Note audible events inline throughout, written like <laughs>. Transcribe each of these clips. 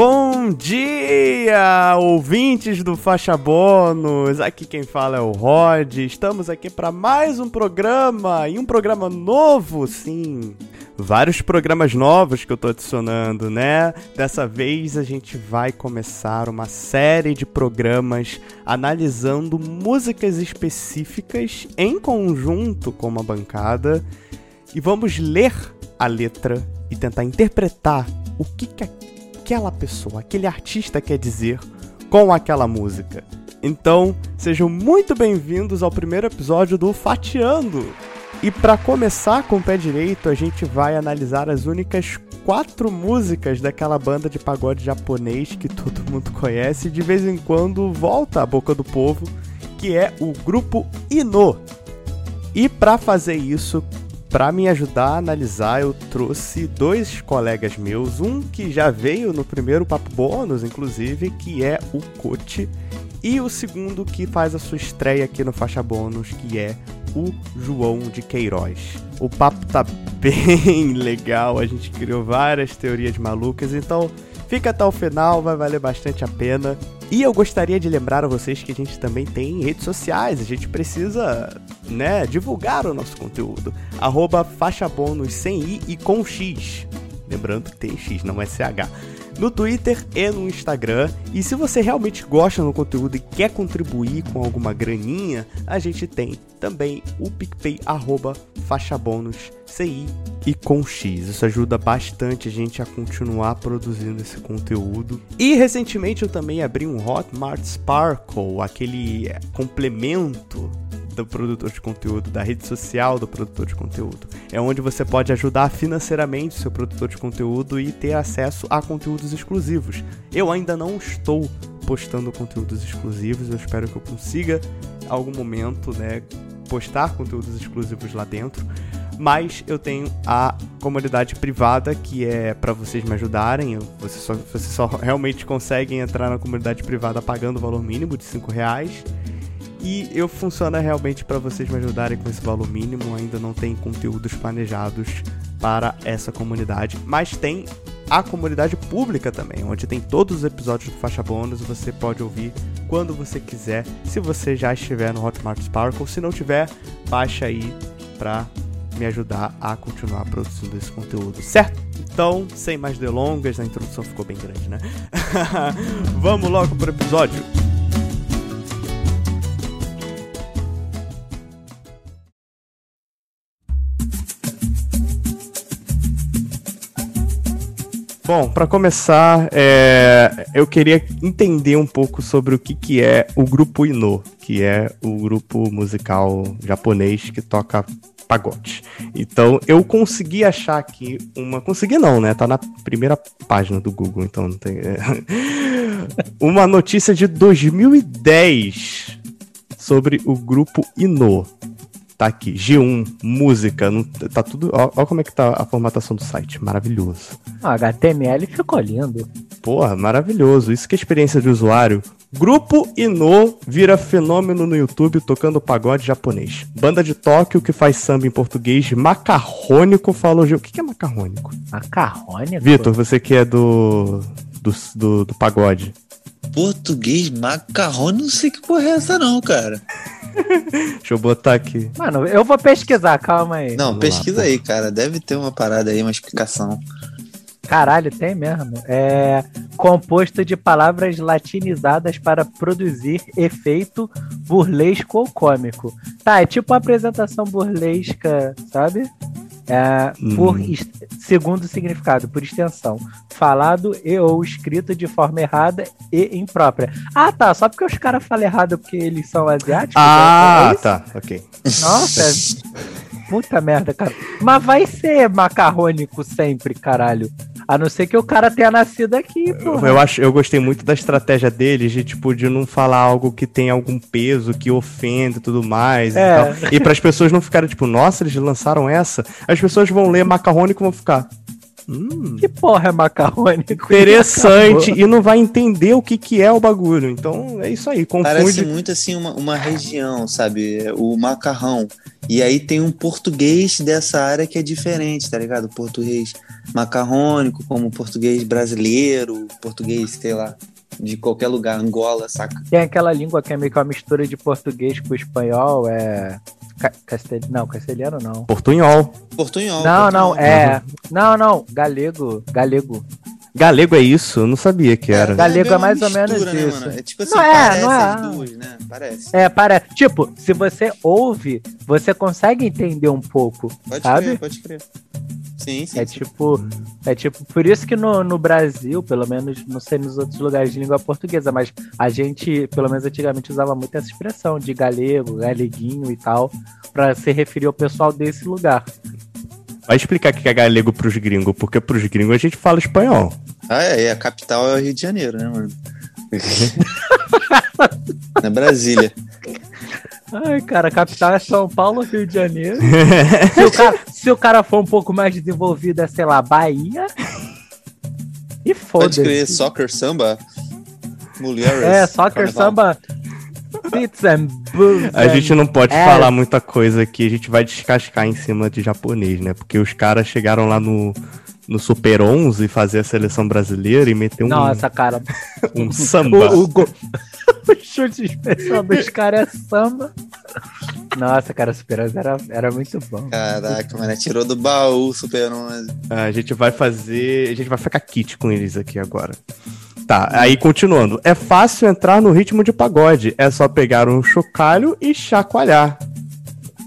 Bom dia, ouvintes do Faixa Bônus. Aqui quem fala é o Rod. Estamos aqui para mais um programa e um programa novo, sim. Vários programas novos que eu tô adicionando, né? Dessa vez a gente vai começar uma série de programas analisando músicas específicas em conjunto com uma bancada e vamos ler a letra e tentar interpretar o que, que aquela pessoa, aquele artista quer dizer com aquela música. Então, sejam muito bem-vindos ao primeiro episódio do Fatiando. E para começar com o pé direito, a gente vai analisar as únicas quatro músicas daquela banda de pagode japonês que todo mundo conhece e de vez em quando volta à boca do povo, que é o grupo Ino. E para fazer isso, para me ajudar a analisar, eu trouxe dois colegas meus, um que já veio no primeiro papo bônus, inclusive, que é o Coach, e o segundo que faz a sua estreia aqui no faixa bônus, que é o João de Queiroz. O papo tá <laughs> bem legal, a gente criou várias teorias malucas, então fica até o final, vai valer bastante a pena. E eu gostaria de lembrar a vocês que a gente também tem redes sociais, a gente precisa, né, divulgar o nosso conteúdo. Arroba faixa bônus sem i e com x. Lembrando que tem x, não é ch. No Twitter e no Instagram. E se você realmente gosta do conteúdo e quer contribuir com alguma graninha, a gente tem também o PicPay arroba faixa bônus CI e com X. Isso ajuda bastante a gente a continuar produzindo esse conteúdo. E recentemente eu também abri um Hotmart Sparkle, aquele complemento do produtor de conteúdo, da rede social do produtor de conteúdo. É onde você pode ajudar financeiramente o seu produtor de conteúdo e ter acesso a conteúdos exclusivos. Eu ainda não estou postando conteúdos exclusivos, eu espero que eu consiga em algum momento, né, postar conteúdos exclusivos lá dentro mas eu tenho a comunidade privada que é para vocês me ajudarem. Vocês só, vocês só realmente conseguem entrar na comunidade privada pagando o valor mínimo de 5 reais. E eu funciona realmente para vocês me ajudarem com esse valor mínimo. Ainda não tem conteúdos planejados para essa comunidade, mas tem a comunidade pública também, onde tem todos os episódios do Faixa Bônus. Você pode ouvir quando você quiser, se você já estiver no Hotmart Sparkle. Se não tiver, baixa aí para me ajudar a continuar produzindo esse conteúdo, certo? Então, sem mais delongas, a introdução ficou bem grande, né? <laughs> Vamos logo pro episódio. Bom, para começar, é, eu queria entender um pouco sobre o que, que é o grupo Ino, que é o grupo musical japonês que toca pagode. Então, eu consegui achar aqui uma. Consegui não, né? Tá na primeira página do Google, então não tem. É... <laughs> uma notícia de 2010 sobre o grupo Ino. Tá aqui, G1, música, não, tá tudo. Olha como é que tá a formatação do site. Maravilhoso. HTML ficou lindo. Porra, maravilhoso. Isso que é experiência de usuário. Grupo Ino vira fenômeno no YouTube tocando pagode japonês. Banda de Tóquio que faz samba em português macarrônico falou. O que é macarrônico? Macarrônico? Vitor, você que é do, do, do, do pagode. Português macarrônico, não sei que porra é essa, não, cara. <laughs> Deixa eu botar aqui. Mano, eu vou pesquisar, calma aí. Não, Vamos pesquisa lá, aí, cara. Deve ter uma parada aí, uma explicação. Caralho, tem mesmo. É composto de palavras latinizadas para produzir efeito burlesco ou cômico. Tá, é tipo uma apresentação burlesca, sabe? É, por hum. segundo significado, por extensão, falado e ou escrito de forma errada e imprópria. Ah, tá, só porque os caras falam errado porque eles são asiáticos? Ah, é tá, ok. Nossa, <laughs> puta merda, cara. Mas vai ser macarrônico sempre, caralho. A não ser que o cara tenha nascido aqui, pô. Eu, acho, eu gostei muito da estratégia deles de, tipo, de não falar algo que tem algum peso, que ofenda e tudo mais. É. E, e para as pessoas não ficarem, tipo, nossa, eles lançaram essa. As pessoas vão ler macarrônico e vão ficar. Hum. Que porra é macarrônico? <laughs> Interessante. E não vai entender o que, que é o bagulho. Então é isso aí. Parece Confunde. muito assim uma, uma região, sabe? O macarrão. E aí tem um português dessa área que é diferente, tá ligado? O português macarrônico, como português brasileiro, português, sei lá, de qualquer lugar, Angola, saca? Tem aquela língua que é meio que uma mistura de português com espanhol, é. Ca- Castel... Não, castelhano não. Portunhol. Portunhol. Não, não, portunhol. é. Não, não, galego. Galego. Galego é isso? Eu não sabia que era. Galego bem é uma mais ou menos mistura, né, isso. mano? É tipo assim, Não é, parece não é. as duas, né? Parece. É, para. Tipo, se você ouve, você consegue entender um pouco, Pode sabe? crer, pode crer. Sim, sim. É sim. tipo, é tipo, por isso que no, no Brasil, pelo menos, não sei nos outros lugares de língua portuguesa, mas a gente, pelo menos antigamente, usava muito essa expressão de galego, galeguinho e tal, pra se referir ao pessoal desse lugar. Vai explicar o que é galego pros gringos, porque pros gringos a gente fala espanhol. Ah, é, e a capital é o Rio de Janeiro, né, mano? <laughs> é Brasília. Ai, cara, a capital é São Paulo, Rio de Janeiro. <laughs> se, o cara, se o cara for um pouco mais desenvolvido, é, sei lá, Bahia. E Pode crer, foda-se. soccer, samba, mulheres. É, soccer, carnaval. samba, tits and boobs. A gente não pode É. falar muita coisa aqui, a gente vai descascar em cima de japonês, né? Porque os caras chegaram lá no, no Super 11 fazer a seleção brasileira e meter um, Nossa, cara. <laughs> um samba. O, o, go- <laughs> o chute especial dos caras é samba. Nossa, cara, o Super 11 era, era muito bom. Caraca, mano, tirou do baú o Super 11. A gente vai fazer. A gente vai ficar kit com eles aqui agora. Tá, aí continuando. É fácil entrar no ritmo de pagode. É só pegar um chocalho e chacoalhar.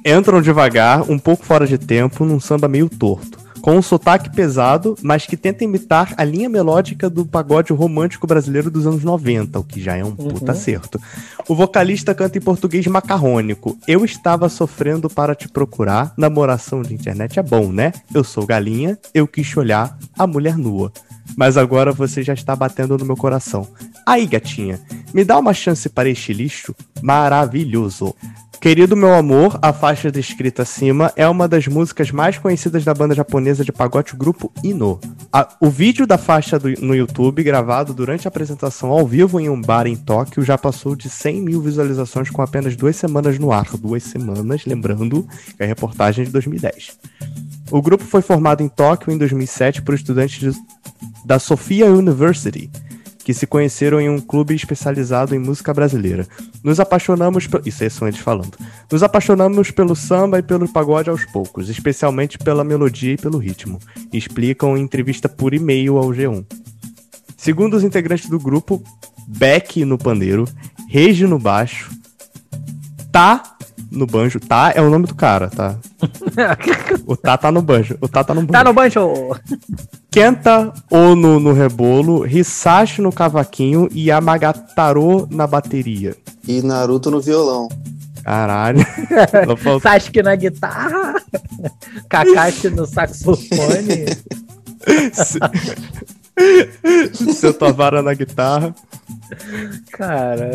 Entram devagar, um pouco fora de tempo, num samba meio torto. Com um sotaque pesado, mas que tenta imitar a linha melódica do pagode romântico brasileiro dos anos 90, o que já é um puta acerto. O vocalista canta em português macarrônico. Eu estava sofrendo para te procurar. Namoração de internet é bom, né? Eu sou galinha, eu quis olhar, a mulher nua. Mas agora você já está batendo no meu coração. Aí, gatinha, me dá uma chance para este lixo? Maravilhoso. Querido meu amor, a faixa descrita acima é uma das músicas mais conhecidas da banda japonesa de pagode grupo Ino. A- o vídeo da faixa do- no YouTube, gravado durante a apresentação ao vivo em um bar em Tóquio, já passou de 100 mil visualizações com apenas duas semanas no ar. Duas semanas, lembrando que é a reportagem de 2010. O grupo foi formado em Tóquio em 2007 por estudantes de- da Sophia University, que se conheceram em um clube especializado em música brasileira. Nos apaixonamos. pe- Isso aí são eles falando. Nos apaixonamos pelo samba e pelo pagode aos poucos, especialmente pela melodia e pelo ritmo. Explicam em entrevista por e-mail ao G1. Segundo os integrantes do grupo, Beck no pandeiro, Regi no baixo, Tá no banjo. Tá é o nome do cara, tá? <laughs> O Tá tá no banjo. O Tá tá no banjo. Tá no banjo! Kenta Ono no rebolo, Hisashi no cavaquinho e Yamagataro na bateria. E Naruto no violão. Caralho. <laughs> Sasuke na guitarra, Kakashi no saxofone. <laughs> Seu Tavara na guitarra. Cara,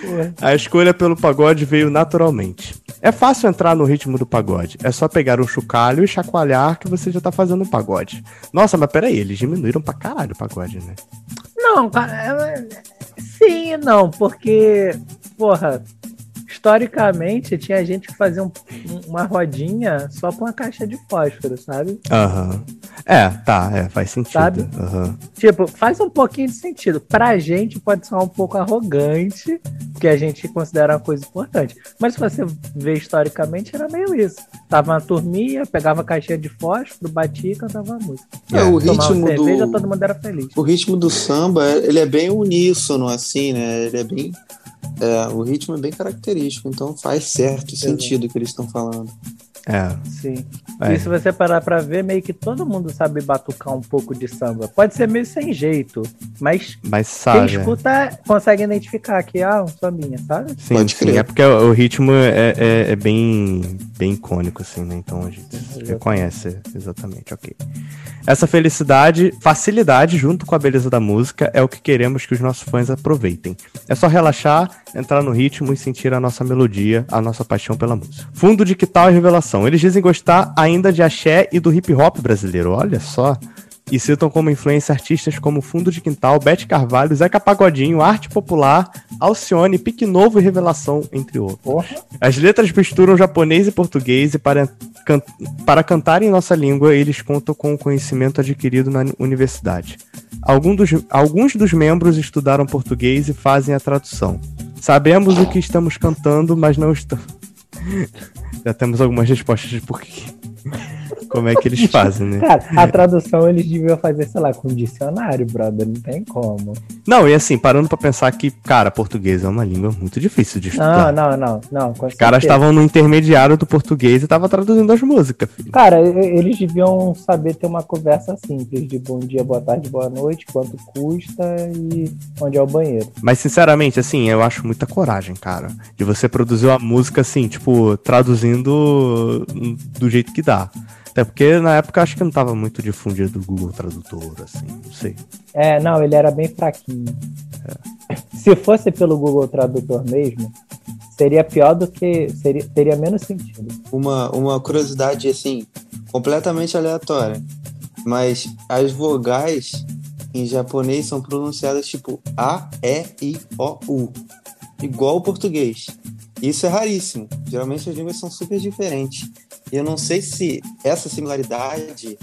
porra. A escolha pelo pagode veio naturalmente. É fácil entrar no ritmo do pagode. É só pegar um chocalho e chacoalhar que você já tá fazendo um pagode. Nossa, mas peraí, eles diminuíram pra caralho o pagode, né? Não, cara, é- sim e não, porque, porra, historicamente tinha gente que fazia um- um- uma rodinha só com uma caixa de fósforo, sabe? Aham. É, tá, é, faz sentido. Sabe? Aham. Tipo, faz um pouquinho de sentido. Pra gente pode soar um pouco arrogante, porque a gente considera uma coisa importante. Mas se você vê historicamente, era meio isso. Tava uma turminha, pegava a caixinha de fósforo, batia e cantava a música. É, o Tomava ritmo cerveja, do... todo mundo era feliz. O ritmo do samba, ele é bem uníssono, assim, né? Ele é bem... é, o ritmo é bem característico, então faz certo sentido o que eles estão falando. É. Sim. É. E se você parar pra ver, meio que todo mundo sabe batucar um pouco de samba. Pode ser meio sem jeito, mas Mas quem sabe. é. escuta consegue identificar que ah, um sambinha, sabe? Sim, Pode sim, crer. é porque o, ritmo é, é, é bem, bem icônico, assim, né? Então a gente Exatamente. reconhece exatamente, ok. Essa felicidade, facilidade junto com a beleza da música é o que queremos que os nossos fãs aproveitem. É só relaxar, entrar no ritmo e sentir a nossa melodia, a nossa paixão pela música. Fundo de que tal e revelação? Eles dizem gostar ainda de axé e do hip hop brasileiro, olha só. e citam como influência artistas como Fundo de Quintal, Bete Carvalho, Zeca Pagodinho, Arte Popular, Alcione, Pique Novo e Revelação, entre outros. Porra. As letras misturam japonês e português e para, can para cantar em nossa língua, eles contam com o conhecimento adquirido na universidade. Algum dos, alguns dos membros estudaram português e fazem a tradução. Sabemos o que estamos cantando, mas não estamos. Já temos algumas respostas de porquê. Como é que eles <laughs> fazem, né? Cara, a tradução eles deviam fazer, sei lá, com dicionário, brother. Não tem como. Não, e assim, parando pra pensar que, cara, português é uma língua muito difícil de Não, estudar. não, não, não. com Os caras estavam no intermediário do português e estavam traduzindo as músicas, filho. Cara, eles deviam saber ter uma conversa simples de bom dia, boa tarde, boa noite, quanto custa e onde é o banheiro. Mas, sinceramente, assim, eu acho muita coragem, cara. De você produzir uma música, assim, tipo, traduzindo do jeito que dá. Até porque na época acho que não tava muito difundido o Google Tradutor, assim, não sei. É, não, ele era bem fraquinho. Se fosse pelo Google Tradutor mesmo, seria pior do que. Seria, teria menos sentido. Uma, uma curiosidade, assim, completamente aleatória. Mas as vogais em japonês são pronunciadas tipo A, E, I, O, U. Igual o português. Isso é raríssimo. Geralmente as línguas são super diferentes. Eu não sei se essa similaridade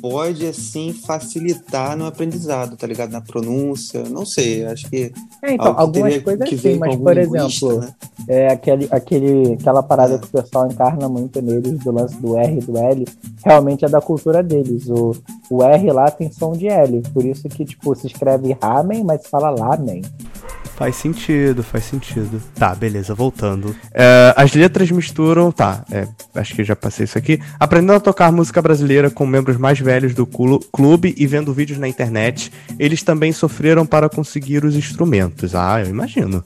pode, assim, facilitar no aprendizado, tá ligado? Na pronúncia. Não sei, acho que. É, então, algumas coisas que sim, mas por linguista, exemplo, né? é aquele, aquele, aquela parada que o pessoal encarna muito neles do lance do R e do L, realmente é da cultura deles. O, o R lá tem som de L, por isso que, tipo, se escreve ramen, mas se fala lamen. Faz sentido, faz sentido. Tá, beleza, voltando. É, as letras misturam. Tá, é, acho que já passei isso aqui. Aprendendo a tocar música brasileira com membros mais velhos do clu- clube e vendo vídeos na internet, eles também sofreram para conseguir os instrumentos. Ah, eu imagino.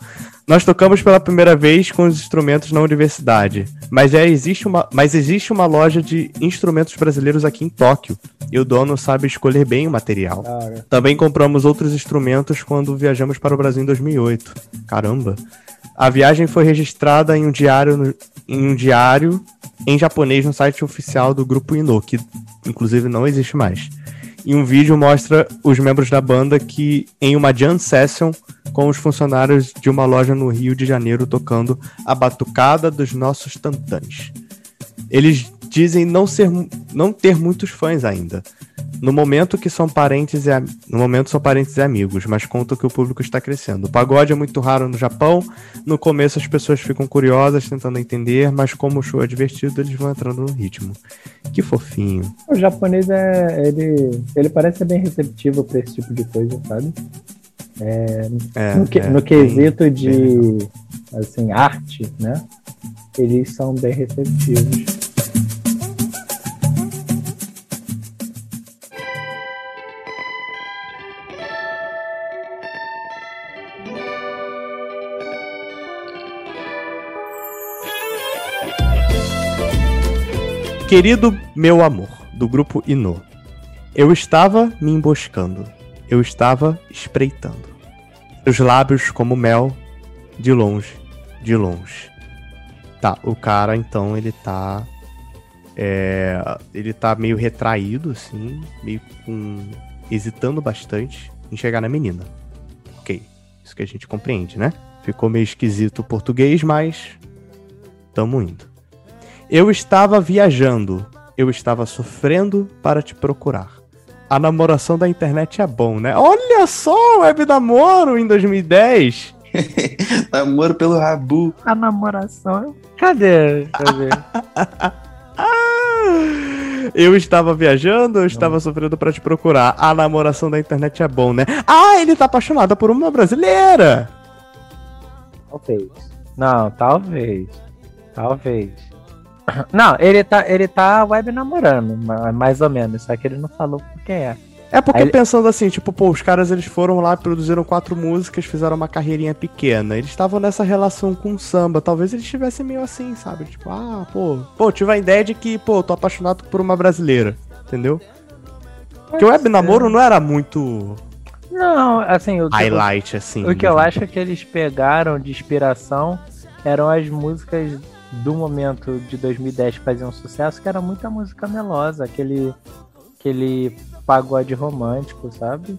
Nós tocamos pela primeira vez com os instrumentos na universidade, mas, já existe uma, mas existe uma loja de instrumentos brasileiros aqui em Tóquio, e o dono sabe escolher bem o material. Também compramos outros instrumentos quando viajamos para o Brasil em 2008. Caramba. A viagem foi registrada em um diário, no- em um diário em japonês no site oficial do grupo Ino, que inclusive não existe mais. E um vídeo mostra os membros da banda que em uma jam session com os funcionários de uma loja no Rio de Janeiro tocando a batucada dos nossos tantãs. Eles dizem não, ser, não ter muitos fãs ainda. No momento que são parentes e no momento são parentes e amigos, mas contam que o público está crescendo. O pagode é muito raro no Japão. No começo as pessoas ficam curiosas, tentando entender, mas como o show é divertido, eles vão entrando no ritmo. Que fofinho. o japonês é. Ele, ele parece ser bem receptivo pra esse tipo de coisa, sabe? É, no, que- é, no bem- quesito bem de assim, arte, né? Eles são bem receptivos. Querido meu amor, do grupo Ino. Eu estava me emboscando. Eu estava espreitando. Seus lábios como mel, de longe, de longe. Tá, o cara então ele tá. É, ele tá meio retraído, assim, meio com. hesitando bastante em chegar na menina. Ok, isso que a gente compreende, né? Ficou meio esquisito o português, mas. Tamo indo. Eu estava viajando. Eu estava sofrendo para te procurar. A namoração da internet é bom, né? Olha só, web namoro em 2010. <laughs> Namoro pelo Rabu. A namoração. Cadê? Cadê? <laughs> Ah, Eu estava viajando, eu estava sofrendo para te procurar. A namoração da internet é bom, né? Ah, ele tá apaixonado por uma brasileira. talvez. Não, talvez. Talvez. <coughs> Não, ele tá, ele tá web namorando, ma- mais ou menos. Só que ele não falou por quem é. É porque Aí pensando assim, tipo, pô, os caras eles foram lá, produziram quatro músicas, fizeram uma carreirinha pequena. Eles estavam nessa relação com o samba. Talvez eles estivessem meio assim, sabe? Tipo, ah, pô, pô, tive a ideia de que, pô, tô apaixonado por uma brasileira. Entendeu? Porque o web namoro não era muito Não, assim, o que, highlight, assim. o que eu acho que eles pegaram de inspiração eram as músicas do momento de 2010 que faziam sucesso, que era muita música melosa, aquele aquele pagode romântico, sabe?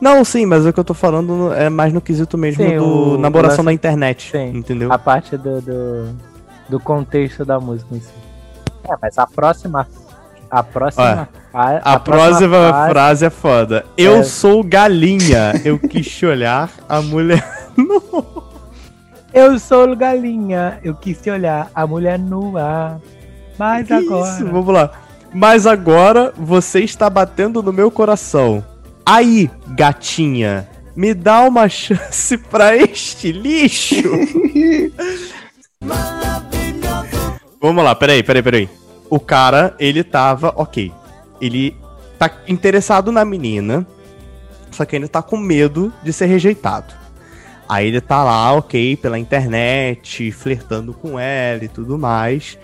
Não, sim, mas o que eu tô falando é mais no quesito mesmo Sim, do o- namoração na internet. Sim. Entendeu? A parte do, do, do contexto da música em si. É, mas a próxima. A próxima. A, A, próxima frase- frase é foda. Eu É. sou galinha. Eu quis olhar, a mulher. <laughs> Eu sou galinha, eu quis te olhar, a mulher nua. Mas Que agora. isso? Vamos lá. Mas agora você está batendo no meu coração. Aí, gatinha, me dá uma <laughs> chance pra este lixo. <laughs> Vamos lá, peraí, peraí, peraí. O cara, ele tava, ok. Ele tá interessado na menina, só que ele tá com medo de ser rejeitado. Aí ele tá lá, ok, pela internet, flertando com ela e tudo mais.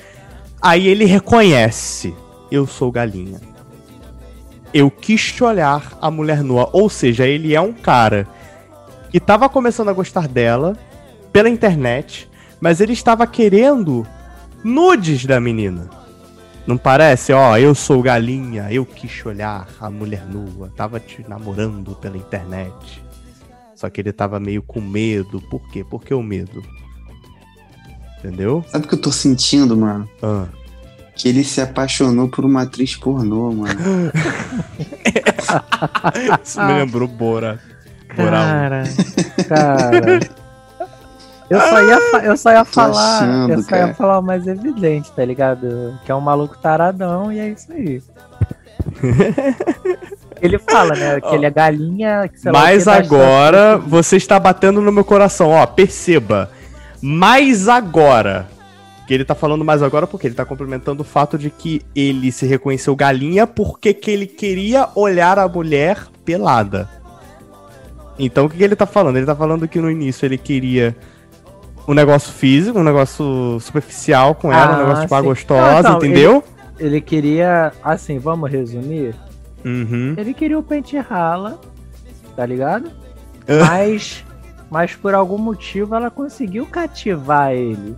Aí ele reconhece: Eu sou galinha. Eu quis te olhar a mulher nua. Ou seja, ele é um cara que tava começando a gostar dela pela internet, mas ele estava querendo nudes da menina. Não parece? Ó, eu sou galinha, eu quis olhar a mulher nua. Tava te namorando pela internet. Só que ele tava meio com medo. Por quê? Por que o medo? Entendeu? Sabe o que eu tô sentindo, mano? Ah. Que ele se apaixonou por uma atriz pornô, mano. <laughs> Isso me lembrou Bora. Bora Cara, cara. Eu só ia, fa- eu só ia falar. achando, eu só cara. ia falar o mais evidente, tá ligado? Que é um maluco taradão e é isso aí. <laughs> Ele fala, né? <laughs> Que ele é galinha. Que lá Mas das agora você está batendo no meu coração, ó, perceba. Mas agora. Que ele tá falando mais agora porque ele tá complementando o fato de que ele se reconheceu galinha porque que ele queria olhar a mulher pelada. Então o que, que ele tá falando? Ele tá falando que no início ele queria um negócio físico, um negócio superficial com ela, um Ah, negócio tipo ah, sim. gostosa, Não, então, entendeu? Ele queria. Assim, vamos resumir? Uhum. Ele queria o pente rala, tá ligado? Ah. Mas. Mas por algum motivo ela conseguiu cativar ele.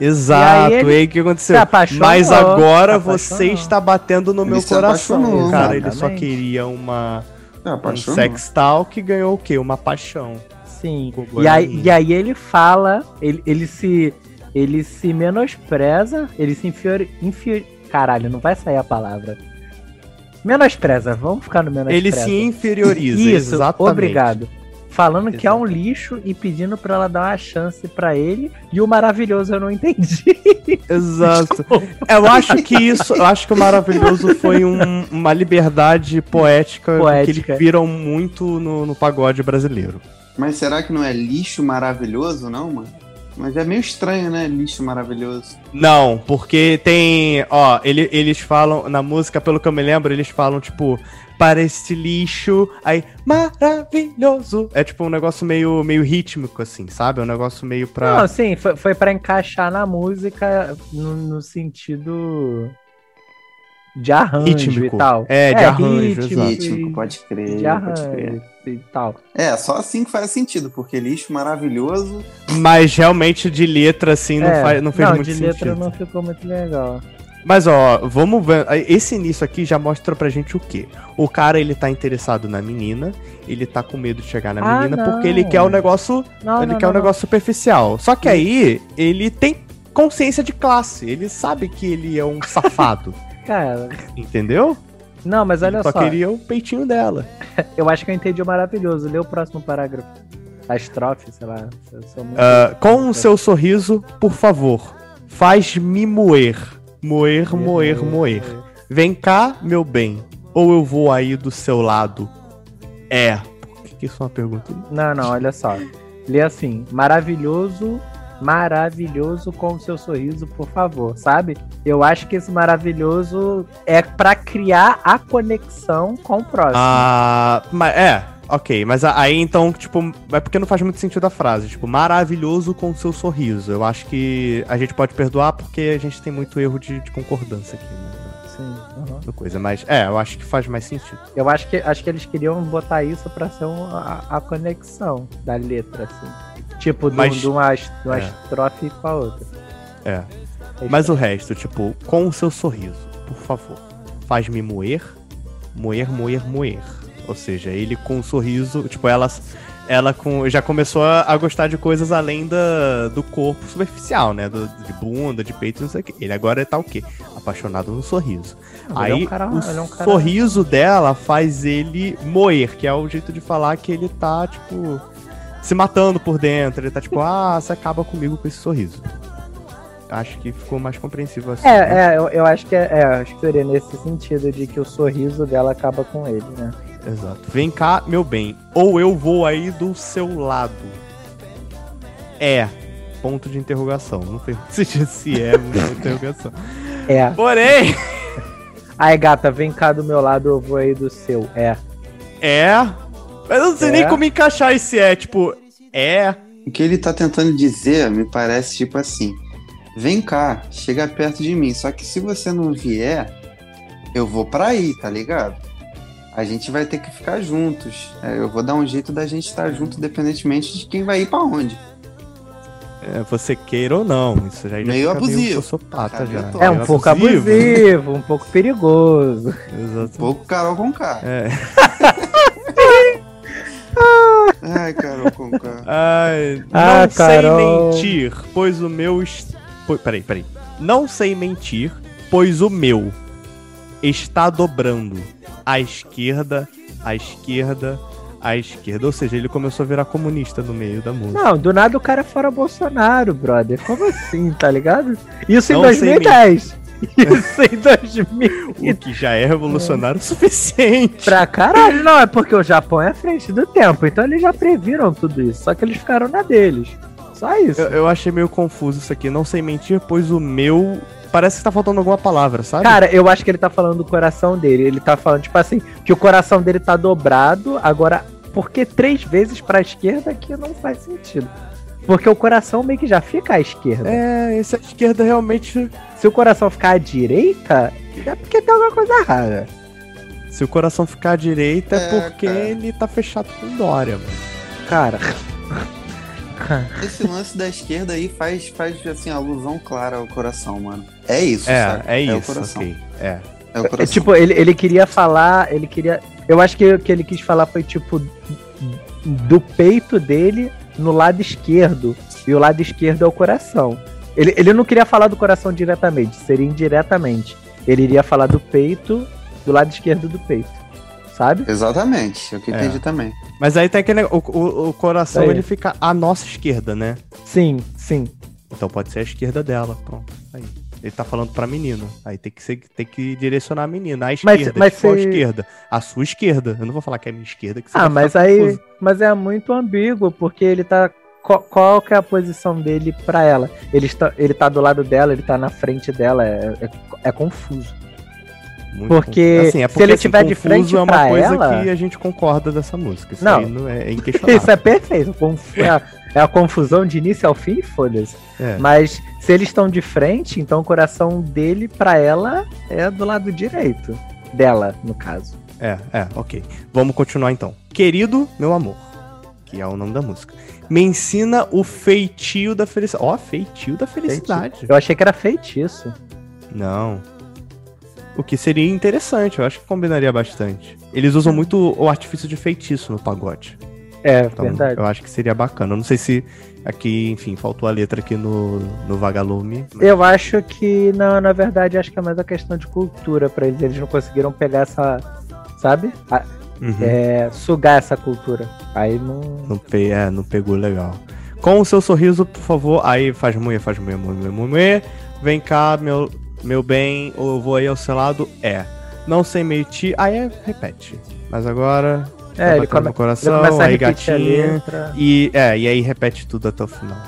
Exato, E e aí ele o que aconteceu? se apaixonou, Mas agora se você está batendo no Ele meu coração. apaixonou. Cara, ele só Exatamente. queria uma um apaixonou. sex tal que ganhou o quê? Uma paixão. Sim. E aí, e aí ele fala, ele, ele se. Ele se menospreza, ele se inferior, inferior. Caralho, não vai sair a palavra. Menospreza, vamos ficar no menospreza. Ele se inferioriza, <laughs> Isso, exatamente. obrigado. Falando que é um Exatamente. lixo e pedindo pra ela dar uma chance pra ele. E o maravilhoso eu não entendi. <laughs> Exato. Eu acho que isso, eu acho que o maravilhoso foi um- uma liberdade poética, que Poética. eles viram muito no, no pagode brasileiro. Mas será que não é lixo maravilhoso, não, mano? Mas é meio estranho, né? Lixo maravilhoso. Não, porque tem. Ó, ele- eles falam. Na música, pelo que eu me lembro, eles falam, tipo, para esse lixo. Aí, maravilhoso. É tipo um negócio meio, meio rítmico, assim, sabe? É um negócio meio pra. Não, sim, foi, foi para encaixar na música no, no sentido de arranjo Rítmico. e tal. É, de arranjo, ritmo exato. Rítmico, pode crer. De pode arranjo crer. e tal. É, só assim que faz sentido, porque lixo maravilhoso. Mas realmente de letra, assim, não, É, faz, não fez muito de sentido. letra não ficou muito legal. Mas ó, vamos ver. Esse início aqui já mostra pra gente o quê? O cara ele tá interessado na menina, ele tá com medo de chegar na Ah, menina não. porque ele quer o negócio, Não, ele não, quer não, um negócio superficial. Só que aí ele tem consciência de classe, ele sabe que ele é um <laughs> safado, não. Cara, entendeu? não, mas olha só só. queria o peitinho dela. <laughs> Eu acho que eu entendi o maravilhoso. Lê o próximo parágrafo. A estrofe, sei lá. Ah, com o seu sorriso, por favor, faz-me moer. Moer, moer, moer. Vem cá, meu bem, ou eu vou aí do seu lado. É. Por que, que isso é uma pergunta? Não, não, olha só. Lê assim: maravilhoso, maravilhoso com o seu sorriso, por favor, sabe? Eu acho que esse maravilhoso é pra criar a conexão com o próximo. Ah, mas é, ok, mas aí então, tipo, é porque não faz muito sentido a frase, tipo, maravilhoso com seu sorriso. Eu acho que a gente pode perdoar porque a gente tem muito erro de, de concordância aqui, né? Na Coisa, mas é, eu acho que faz mais sentido. Eu acho que, acho que eles queriam botar isso pra ser a, a conexão da letra, assim. Tipo, de, Mas- de uma, de uma é. estrofe com a outra. É. Mas o resto, tipo, com o seu sorriso, por favor, faz-me moer. moer, moer, moer. Ou seja, ele com um sorriso, tipo, ela, ela com, já começou a, a gostar de coisas além da, do corpo superficial, né? Do, de bunda, de peito, não sei o quê. Ele agora tá o quê? Apaixonado no sorriso. Ah, ele é um Aí cara- o é um cara- sorriso dela faz ele moer, que é o jeito de falar que ele tá, tipo, se matando por dentro. Ele tá tipo, ah, você acaba comigo com esse sorriso. Acho que ficou mais compreensivo assim. né? É, é, eu, eu acho que é, é, acho que seria nesse sentido de que o sorriso dela acaba com ele, né? Exato. Vem cá, meu bem. Ou eu vou aí do seu lado. É. Ponto de interrogação. Não pergunte <laughs> se é, ponto de interrogação. É. Porém, Aí, gata, vem cá do meu lado, eu vou aí do seu. É. é. Mas eu não sei É. nem como encaixar esse é. Tipo, é. O que ele tá tentando dizer me parece tipo assim: vem cá, chega perto de mim. Só que se você não vier, eu vou pra aí, tá ligado? A gente vai ter que ficar juntos. É, eu vou dar um jeito da gente estar junto, independentemente de quem vai ir pra onde. É, Você queira ou não. Isso já, já Meio fica abusivo. Meio sociopata já. É Meio um pouco abusivo, um pouco perigoso. Exato. Pouco Carol com K. É. <laughs> Ai, Carol com K. Ai, Ah, não sei Carol. mentir, pois o meu. est- Peraí, peraí. Não sei mentir, pois o meu está dobrando à esquerda, à esquerda, à esquerda. Ou seja, ele começou a virar comunista no meio da música. Não, do nada o cara fora Bolsonaro, brother. Como assim, tá ligado? Isso em Não sei 2010. Isso em 2000. O que já é revolucionário o suficiente. Pra caralho, não, é porque o Japão é à frente do tempo, então eles já previram tudo isso, só que eles ficaram na deles. Só isso. Eu, eu achei meio confuso isso aqui. Não sei mentir, pois o meu. Parece que tá faltando alguma palavra, sabe? Cara, eu acho que ele tá falando do coração dele. Ele tá falando, tipo assim, que o coração dele tá dobrado, agora, por que três vezes pra esquerda que não faz sentido? Porque o coração meio que já fica à esquerda. É, esse à esquerda realmente. Se o coração ficar à direita, é porque tem alguma coisa errada. Se o coração ficar à direita é, É, porque cara. ele tá fechado com Dória, mano. Cara. <laughs> Esse lance da esquerda aí faz, faz assim, alusão clara ao coração, mano. É isso, É, sabe? é o isso, coração. ok. É. É o É, coração. tipo, ele, ele queria falar, ele queria. Eu acho que o que ele quis falar foi, tipo, do peito dele no lado esquerdo. E o lado esquerdo é o coração. Ele, ele não queria falar do coração diretamente, seria indiretamente. Ele iria falar do peito, do lado esquerdo do peito. Sabe? Exatamente, é o que eu É. entendi também. Mas aí tem aquele. O, o, o coração Aí. ele fica à nossa esquerda, né? Sim, sim. Então pode ser a esquerda dela. Pronto. Aí. Ele tá falando pra menina. Aí tem que, ser, tem que direcionar a menina. A esquerda. mas tipo, qual se- esquerda? A sua esquerda. Eu não vou falar que é a minha esquerda. Que você Ah, mas aí. confuso. Mas é muito ambíguo, porque ele tá. Qual, qual que é a posição dele pra ela? Ele está, ele tá do lado dela, ele tá na frente dela, é, é, é confuso. Muito porque. Assim, é se ele tiver de frente é uma coisa ela- que a gente concorda dessa música. Isso Não. não é, é <laughs> inquestionável. Isso é perfeito. Confu- <laughs> É a, confusão de início ao fim, foda-se. É. Mas se eles estão de frente, então o coração dele pra ela é do lado direito. Dela, no caso. É, é, ok. Vamos continuar então. Querido meu amor, que é o nome da música. Me ensina o feitio da felicidade. Ó, feitio da felicidade. Eu achei que era feitiço. Não. O que seria interessante, eu acho que combinaria bastante. Eles usam muito o artifício de feitiço no pagode. É, Então, verdade. eu acho que seria bacana. Eu não sei se aqui, enfim, faltou a letra aqui no, no Vagalume. Eu acho que, não, na verdade, acho que é mais a questão de cultura pra eles. Eles não conseguiram pegar essa. Sabe? A- Uhum. é, sugar essa cultura. Aí não. Não, pe é, não pegou legal. Com o seu sorriso, por favor. Aí faz mulher, faz mulher, mulher, mulher, mulher. Vem cá, meu, meu bem, ou eu vou aí ao seu lado. É. Não sei mentir. Aí é, repete. Mas agora. Tá É, ele, batendo come, no ele coração, começa a aí gatinha. E, é, e aí repete tudo até o final.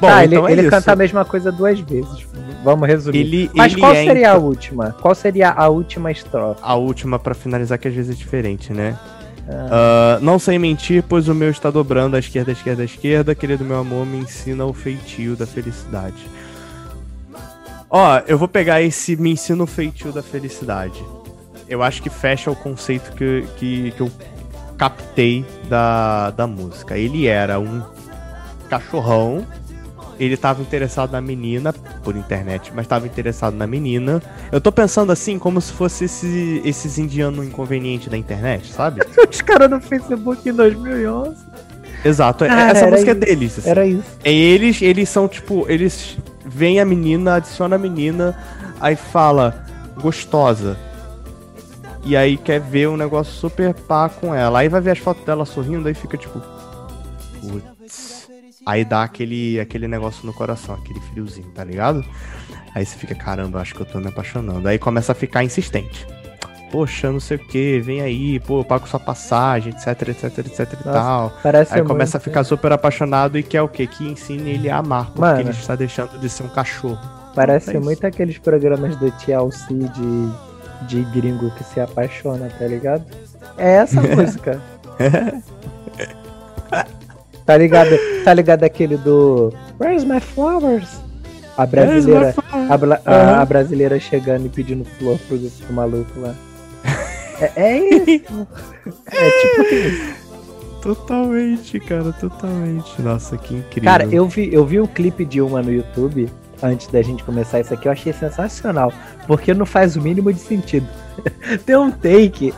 Bom, tá, então ele, é ele canta a mesma coisa duas vezes. Vamos resumir. Ele, Mas ele qual é seria a última? Qual seria a última estrofe? a última pra finalizar, que às vezes é diferente, né? Ah, não sei mentir, pois o meu está dobrando à esquerda, à esquerda, à esquerda. Querido meu amor, me ensina o feitio da felicidade. Ó, eu vou pegar esse me ensina o feitio da felicidade. Eu acho que fecha o conceito que, que, que eu captei da, da música. Ele era um cachorrão ele tava interessado na menina, por internet, mas tava interessado na menina. Eu tô pensando assim, como se fosse esse, esses indianos inconvenientes da internet, sabe? <laughs> Os caras no Facebook em 2011. Exato, é- Cara, essa música é isso. deles. assim. Era isso. É eles, eles são tipo, eles veem a menina, adiciona a menina, aí fala gostosa. E aí quer ver um negócio super pá com ela. Aí vai ver as fotos dela sorrindo, aí fica tipo. Putz. Aí dá aquele, aquele negócio no coração, aquele friozinho, tá ligado? Aí você fica, caramba, acho que eu tô me apaixonando. Aí começa a ficar insistente. Poxa, não sei o que, vem aí, pô, eu pago sua passagem, etc, etc, etc e tal. Parece Aí começa a muito- ficar super apaixonado e quer o quê? Que ensine ele a amar, porque Mano. ele está deixando de ser um cachorro. Parece É muito aqueles programas do TLC de, de gringo que se apaixona, tá ligado? É essa <laughs> música. <laughs> tá ligado? Tá ligado aquele do Where's my flowers? A brasileira, a, bla- a- a brasileira chegando e pedindo flor pro, pro maluco lá. <laughs> É, é isso. É tipo isso. Totalmente, cara, totalmente. Nossa, que incrível. Cara, eu vi, eu vi um clipe de uma no YouTube antes da gente começar isso aqui, eu achei sensacional, porque não faz o mínimo de sentido. <laughs> Tem um take.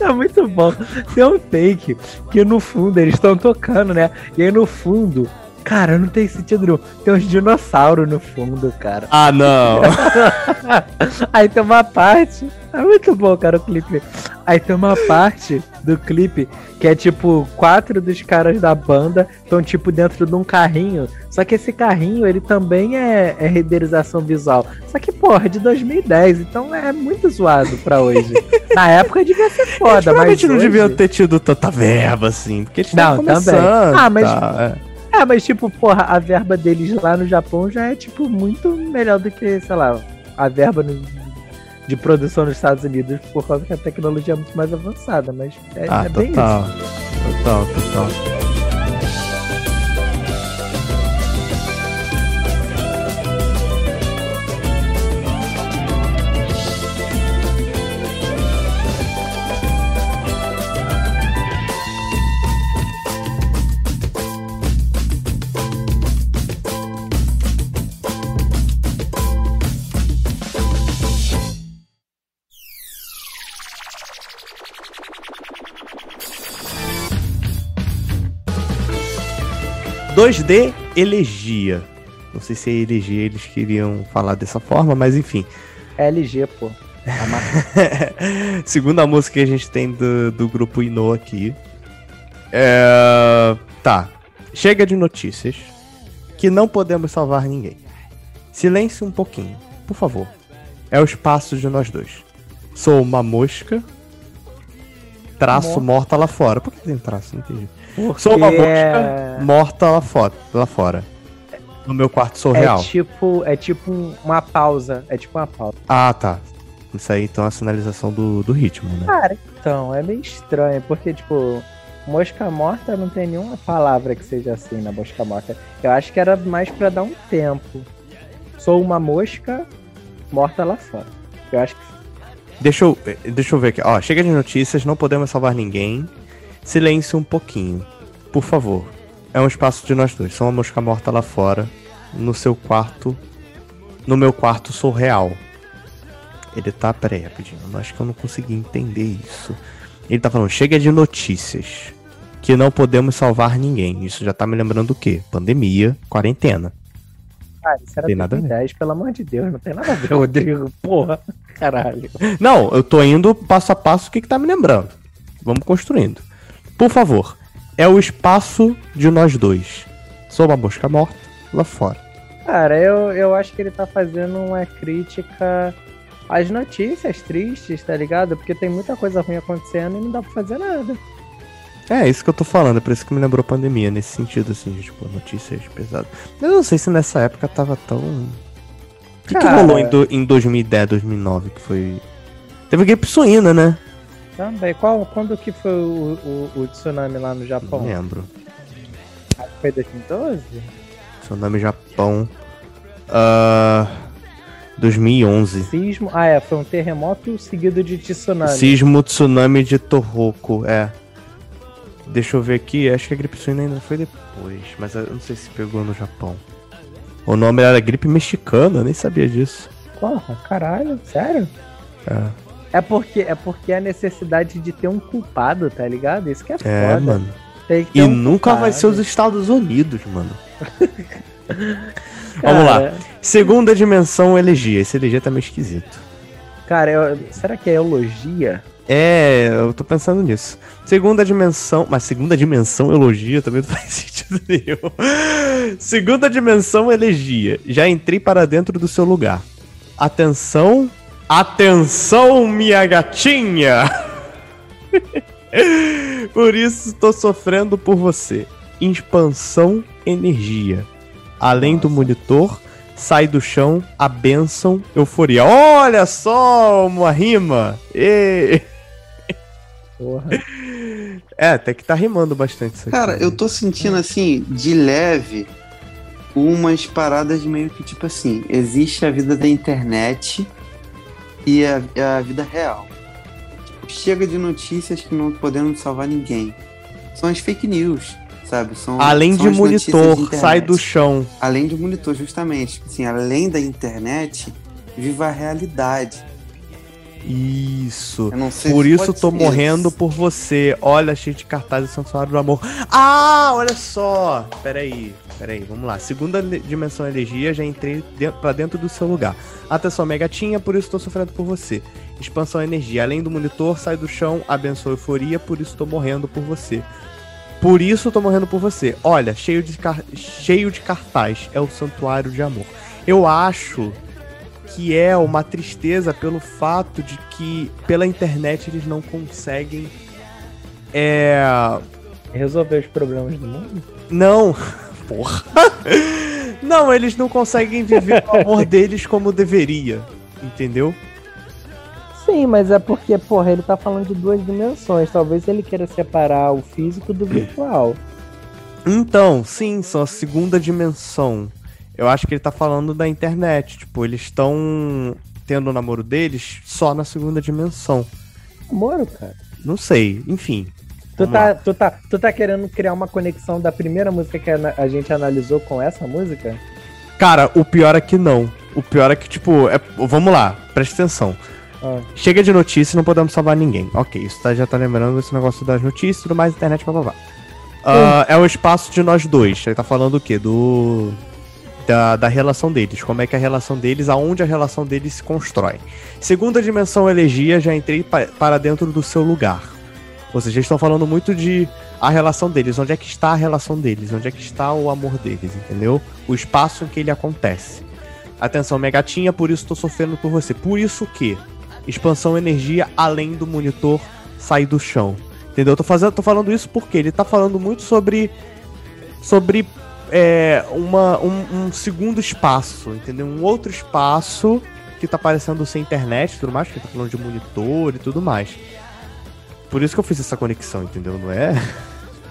É <laughs> muito bom. Tem um take que no fundo eles estão tocando, né? E aí no fundo, cara, não tem sentido nenhum. Tem uns dinossauros no fundo, cara. Ah, não. <laughs> Aí tem uma parte. É muito bom, cara, o clipe. Aí tem uma parte do clipe que é tipo, quatro dos caras da banda estão tipo dentro de um carrinho. Só que esse carrinho, ele também é, é renderização visual. Só que, porra, é de 2010, então é muito zoado pra hoje. <laughs> Na época devia ser foda, mas. provavelmente não hoje- deviam ter tido tanta verba assim, porque eles Não, estavam também. começando. Ah, mas- tá, é. É, mas tipo, porra, a verba deles lá no Japão já é tipo muito melhor do que, sei lá, a verba no- de produção nos Estados Unidos, por causa que a tecnologia é muito mais avançada, mas é, Ah, é bem total. isso. Total, total. ...2D elegia. Não sei se é elegia eles queriam falar dessa forma, mas enfim. É LG, pô. A marca. <laughs> Segunda música que a gente tem do, do grupo Ino aqui. É... Tá. Chega de notícias. Que não podemos salvar ninguém. Silêncio um pouquinho, por favor. É o espaço de nós dois. Sou uma mosca. Traço Morta. morta lá fora. Por que tem traço? Não entendi. Porque Sou uma é- mosca morta lá fora. Lá fora. No meu quarto sou É tipo, é tipo um- uma pausa. É tipo uma pausa. Ah, tá. Isso aí então é a sinalização do, do ritmo, né? Cara, então, é meio estranho, porque, tipo, mosca morta não tem nenhuma palavra que seja assim na mosca morta. Eu acho que era mais pra dar um tempo. Sou uma mosca morta lá fora. Eu acho que Deixa eu, eh, deixa eu ver aqui. Ó, chega de notícias, não podemos salvar ninguém. Silêncio um pouquinho. Por favor. É um espaço de nós dois. Sou uma mosca morta lá fora. No seu quarto. No meu quarto sou real. Ele tá. Pera aí, rapidinho. Eu acho que eu não consegui entender isso. Ele tá falando, chega de notícias. Que não podemos salvar ninguém. Isso já tá me lembrando o quê? Pandemia, quarentena. Cara, isso era Tem nada a ver. 2010, pelo amor de Deus, não tem nada a ver, <laughs> Rodrigo. Porra, caralho. Não, eu tô indo passo a passo o que, que tá me lembrando. Vamos construindo. Por favor, é o espaço de nós dois. Sou uma mosca morta lá fora. Cara, eu, eu acho que ele tá fazendo uma crítica às notícias tristes, tá ligado? Porque tem muita coisa ruim acontecendo e não dá pra fazer nada. É, isso que eu tô falando, é por isso que me lembrou a pandemia, nesse sentido, assim, de, tipo, notícias pesadas. Eu não sei se nessa época tava tão. O que, que Cara. rolou em, do- em 2010, 2009, que foi. Teve gripe suína, né? Também. Qual, quando que foi o, o, o tsunami lá no Não Japão? lembro. Foi 2012? Seu nome é Japão. Ah. 2011. Sismo. Ah, é. Foi um terremoto seguido de tsunami. Sismo Tsunami de Tohoku, é. Deixa eu ver aqui, acho que a gripe suína ainda foi depois, mas eu não sei se pegou no Japão. O nome era gripe mexicana, eu nem sabia disso. Porra, caralho, sério? É, É porque é porque a necessidade de ter um culpado, tá ligado? Isso que é foda. é mano. Que ter E um nunca vai culpado. ser os Estados Unidos, mano. <laughs> Vamos lá. Segunda dimensão, elegia. Esse elegia tá meio esquisito. Cara, eu- será que é elogia? É, eu tô pensando nisso. Segunda dimensão. Mas segunda dimensão, elogia também não <laughs> faz sentido nenhum. Segunda dimensão, elegia. Já entrei para dentro do seu lugar. Atenção. Atenção, minha gatinha! <laughs> por isso estou sofrendo por você. Expansão, energia. Além do monitor, sai do chão, a bênção, euforia. Olha só, uma rima! Ê! Porra. É, até que tá rimando bastante isso aqui. Cara, eu tô sentindo assim, de leve, umas paradas meio que tipo assim: existe a vida da internet e a, a vida real. Tipo, chega de notícias que não podemos salvar ninguém. São as fake news, sabe? São, Além são de monitor, internet. sai do chão. Além de monitor, justamente. Tipo Assim, além da internet, viva a realidade. Isso. Por isso tô morrendo isso. por você. Olha, cheio de cartazes Santuário do Amor. Ah, olha só. Peraí, peraí, vamos lá. Segunda dimensão energia, já entrei dentro, pra dentro do seu lugar. Atenção, minha gatinha, por isso tô sofrendo por você. Expansão energia, além do monitor, sai do chão, abençoa euforia, por isso tô morrendo por você. Por isso tô morrendo por você. Olha, cheio de, car- cheio de cartaz, é o Santuário de Amor. Eu acho que é uma tristeza pelo fato de que pela internet eles não conseguem é Resolver os problemas do mundo? não porra <laughs> não eles não conseguem viver o amor <laughs> deles como deveria entendeu Sim, mas é porque, porra, ele tá falando de duas dimensões. Talvez ele queira separar o físico do virtual. então sim são a segunda dimensão eu acho que ele tá falando da internet tipo eles estão tendo o namoro deles só na segunda dimensão Namoro, cara. não sei enfim Tu tá, tu, tá, tu tá querendo criar uma conexão da primeira música que a, gente analisou com essa música? Cara, o pior é que não. O pior é que, tipo, é- vamos lá, presta atenção. Ah. Chega de notícia e não podemos salvar ninguém. Ok, isso tá- já tá lembrando esse negócio das notícias e tudo mais, internet, blá. Ah, é o espaço de nós dois. Ele tá falando o quê? Do. Da, da relação deles. Como é que é a relação deles, aonde a relação deles se constrói. Segunda dimensão elegia, já entrei pa- para dentro do seu lugar. Ou seja, eles estão falando muito de a relação deles, onde é que está a relação deles, onde é que está o amor deles, entendeu? O espaço em que ele acontece. Atenção, minha gatinha, por isso tô sofrendo por você. Por isso que expansão energia além do monitor sair do chão. Entendeu? Eu tô, fazendo, tô falando isso porque ele tá falando muito sobre. Sobre é, uma, um, um segundo espaço, entendeu? Um outro espaço que tá parecendo ser internet e tudo mais, porque tá falando de monitor e tudo mais. Por isso que eu fiz essa conexão, entendeu? Não é?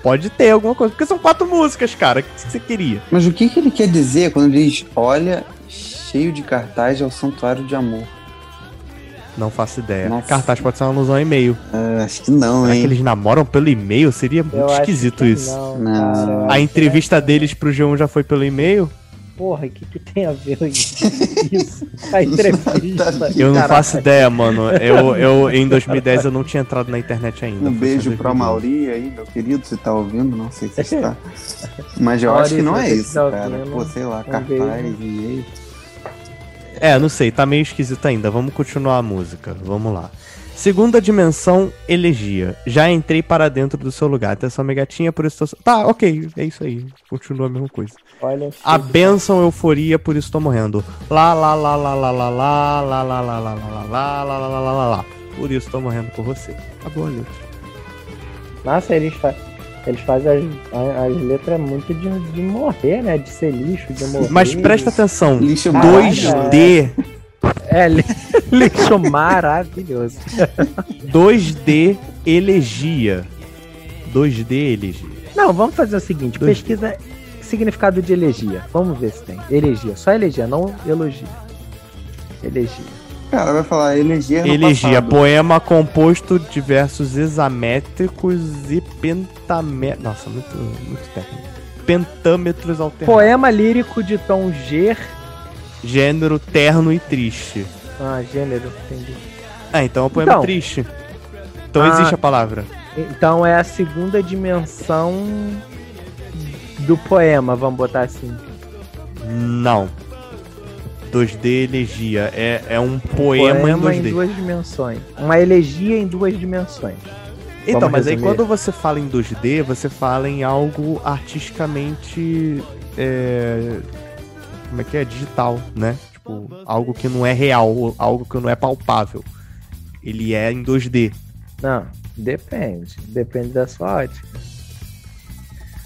Pode ter alguma coisa, porque são quatro músicas, cara. O que você queria? Mas o que, que ele quer dizer quando ele diz: olha, cheio de cartaz é o santuário de amor? Não faço ideia. Nossa. Cartaz pode ser uma alusão e-mail. Ah, acho que não, Será que hein? eles namoram pelo e-mail? Seria muito Eu acho esquisito que isso. Não, Não. A que entrevista deles pro G1 já foi pelo e-mail? é- Porra, o que, que tem a ver isso? <laughs> A entrevista. Eu não Caraca. faço ideia, mano. Eu, eu, em 2010 eu não tinha entrado na internet ainda. Um beijo pra 2012. Mauri aí, meu querido, você tá ouvindo? Não sei se está. Mas eu acho que não é Maurício, isso, tá cara. ouvindo? Pô, sei lá, Um cartaz, e-mail. É, não sei, tá meio esquisito ainda. Vamos continuar a música. Vamos lá. Segunda dimensão, elegia. Já entrei para dentro do seu lugar. Atenção, minha gatinha, por isso tô... Tá, ok, é isso aí. Continua a mesma coisa. Olha, A bênção, euforia, por isso tô morrendo. Lá, lá, lá, lá, lá, lá, lá, lá, lá, lá, lá, lá, lá, lá, lá, lá, lá, lá, lá, lá. Por isso tô morrendo por você. Acabou a letra. Nossa, eles, fa eles fazem as, as letras muito de, de morrer, né? De ser lixo, de morrer. Mas presta atenção. Lixo Caralho, 2D, É, li- lixo <laughs> maravilhoso. <laughs> 2D elegia. 2D elegia. Não, vamos fazer o seguinte: Dois. pesquisa significado de elegia. Vamos ver se tem. Elegia, só elegia, não elogia. Elegia. Cara, vai falar elegia no Elegia, passado. poema composto de versos hexamétricos e pentamétricos. Nossa, muito, muito técnico. pentâmetros alternados. Poema lírico de tom G. Gênero terno e triste. Ah, gênero, entendi. Ah, então é um poema Então. triste. Então Ah. existe a palavra. Então é a segunda dimensão do poema, vamos botar assim. Não. 2D elegia. É, é um poema, em 2D. duas dimensões. Uma elegia em duas dimensões. Então, Vamos mas aí resumir. quando você fala em 2D, você fala em algo artisticamente. é, Como é que é? Digital, né? Tipo, algo que não é real, algo que não é palpável. Ele é em 2D. Não, depende. Depende da sua ótica.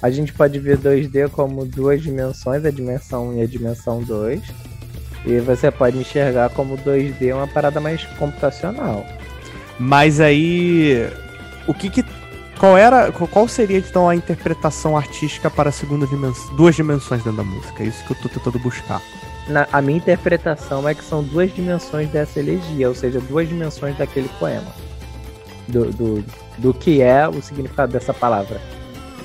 A gente pode ver 2D como duas dimensões, a dimensão 1 e a dimensão 2. E você pode enxergar como 2D uma parada mais computacional. Mas aí. O que que. Qual era. Qual seria então a interpretação artística para a segunda dimensão? Duas dimensões dentro da música. É isso que eu tô tentando buscar. Na- a minha interpretação é que são duas dimensões dessa elegia, ou seja, duas dimensões daquele poema. Do, do, do que é o significado dessa palavra.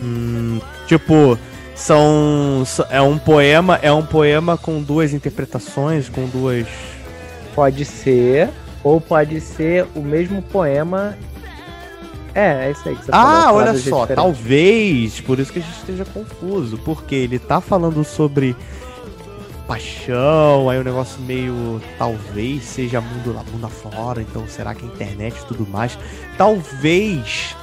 Hum, tipo, são. É um poema. É um poema com duas interpretações, com duas. Pode ser, ou pode ser o mesmo poema. É, é isso aí que você falou. Ah, olha palavras só, diferentes. talvez, por isso que a gente esteja confuso, porque ele tá falando sobre paixão, aí o negócio meio talvez seja mundo lá, mundo afora, então será que a internet e tudo mais? Talvez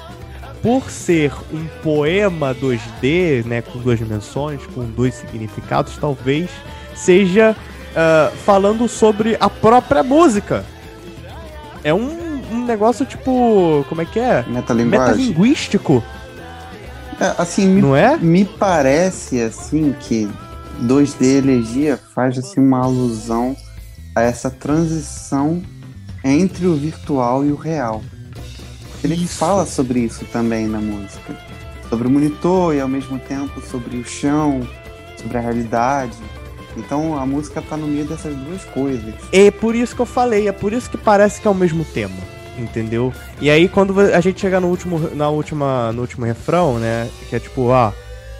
por ser um poema 2D, né, com duas dimensões, com dois significados, talvez seja ah, falando sobre a própria música. É um, um negócio tipo, como é que é? Metalinguagem. Metalinguístico, É, assim, me, não é? me parece assim que 2D elegia faz assim uma alusão a essa transição entre o virtual e o real. Ele Isso. fala sobre isso também na música. Sobre o monitor e ao mesmo tempo sobre o chão, sobre a realidade. Então a música tá no meio dessas duas coisas. É por isso que eu falei, é por isso que parece que é o mesmo tema, entendeu? E aí quando a gente chega no último, na última, no último refrão, né, que é tipo, ó,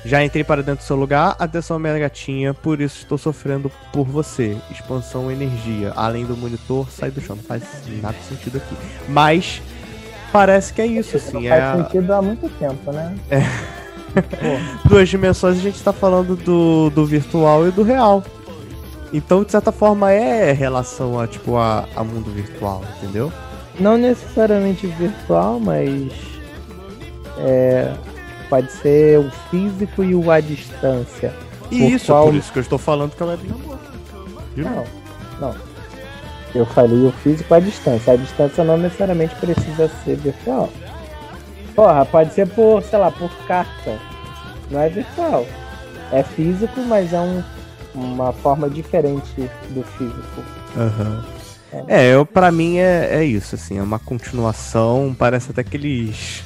já entrei para dentro do seu lugar, atenção minha gatinha, por isso estou sofrendo por você. Expansão energia, além do monitor, sai do chão. Não faz nada de sentido aqui. Mas parece que é isso, assim, é a- sentido há muito tempo, né? <laughs> duas dimensões a gente tá falando do, do virtual e do real. Então, de certa forma, é relação a, tipo, a, a mundo virtual, entendeu? Não necessariamente virtual, mas. É, pode ser o físico e o à distância. E Por isso, qual- por isso que eu estou falando que é web namoro. De Não, não. Eu falei o físico à distância. A distância não necessariamente precisa ser virtual. Porra, pode ser por, sei lá, por carta. Não é virtual. É físico, mas é um, uma forma diferente do físico. Aham. É, eu, pra mim é, é isso, assim, é uma continuação, parece até que eles,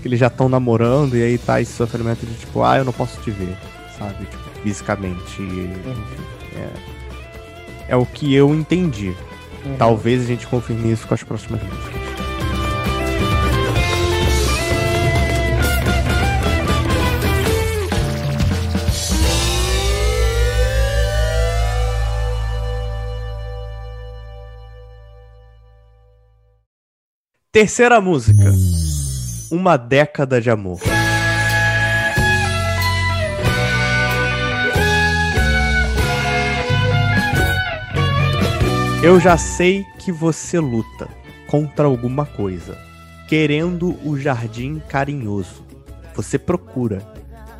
que eles já estão namorando e aí tá esse sofrimento de tipo, ah, eu não posso te ver, sabe, tipo, fisicamente, enfim, é, é o que eu entendi. Uhum. Talvez a gente confirme isso com as próximas músicas. Terceira música. Uma década de amor. Eu já sei que você luta contra alguma coisa, querendo o jardim carinhoso. Você procura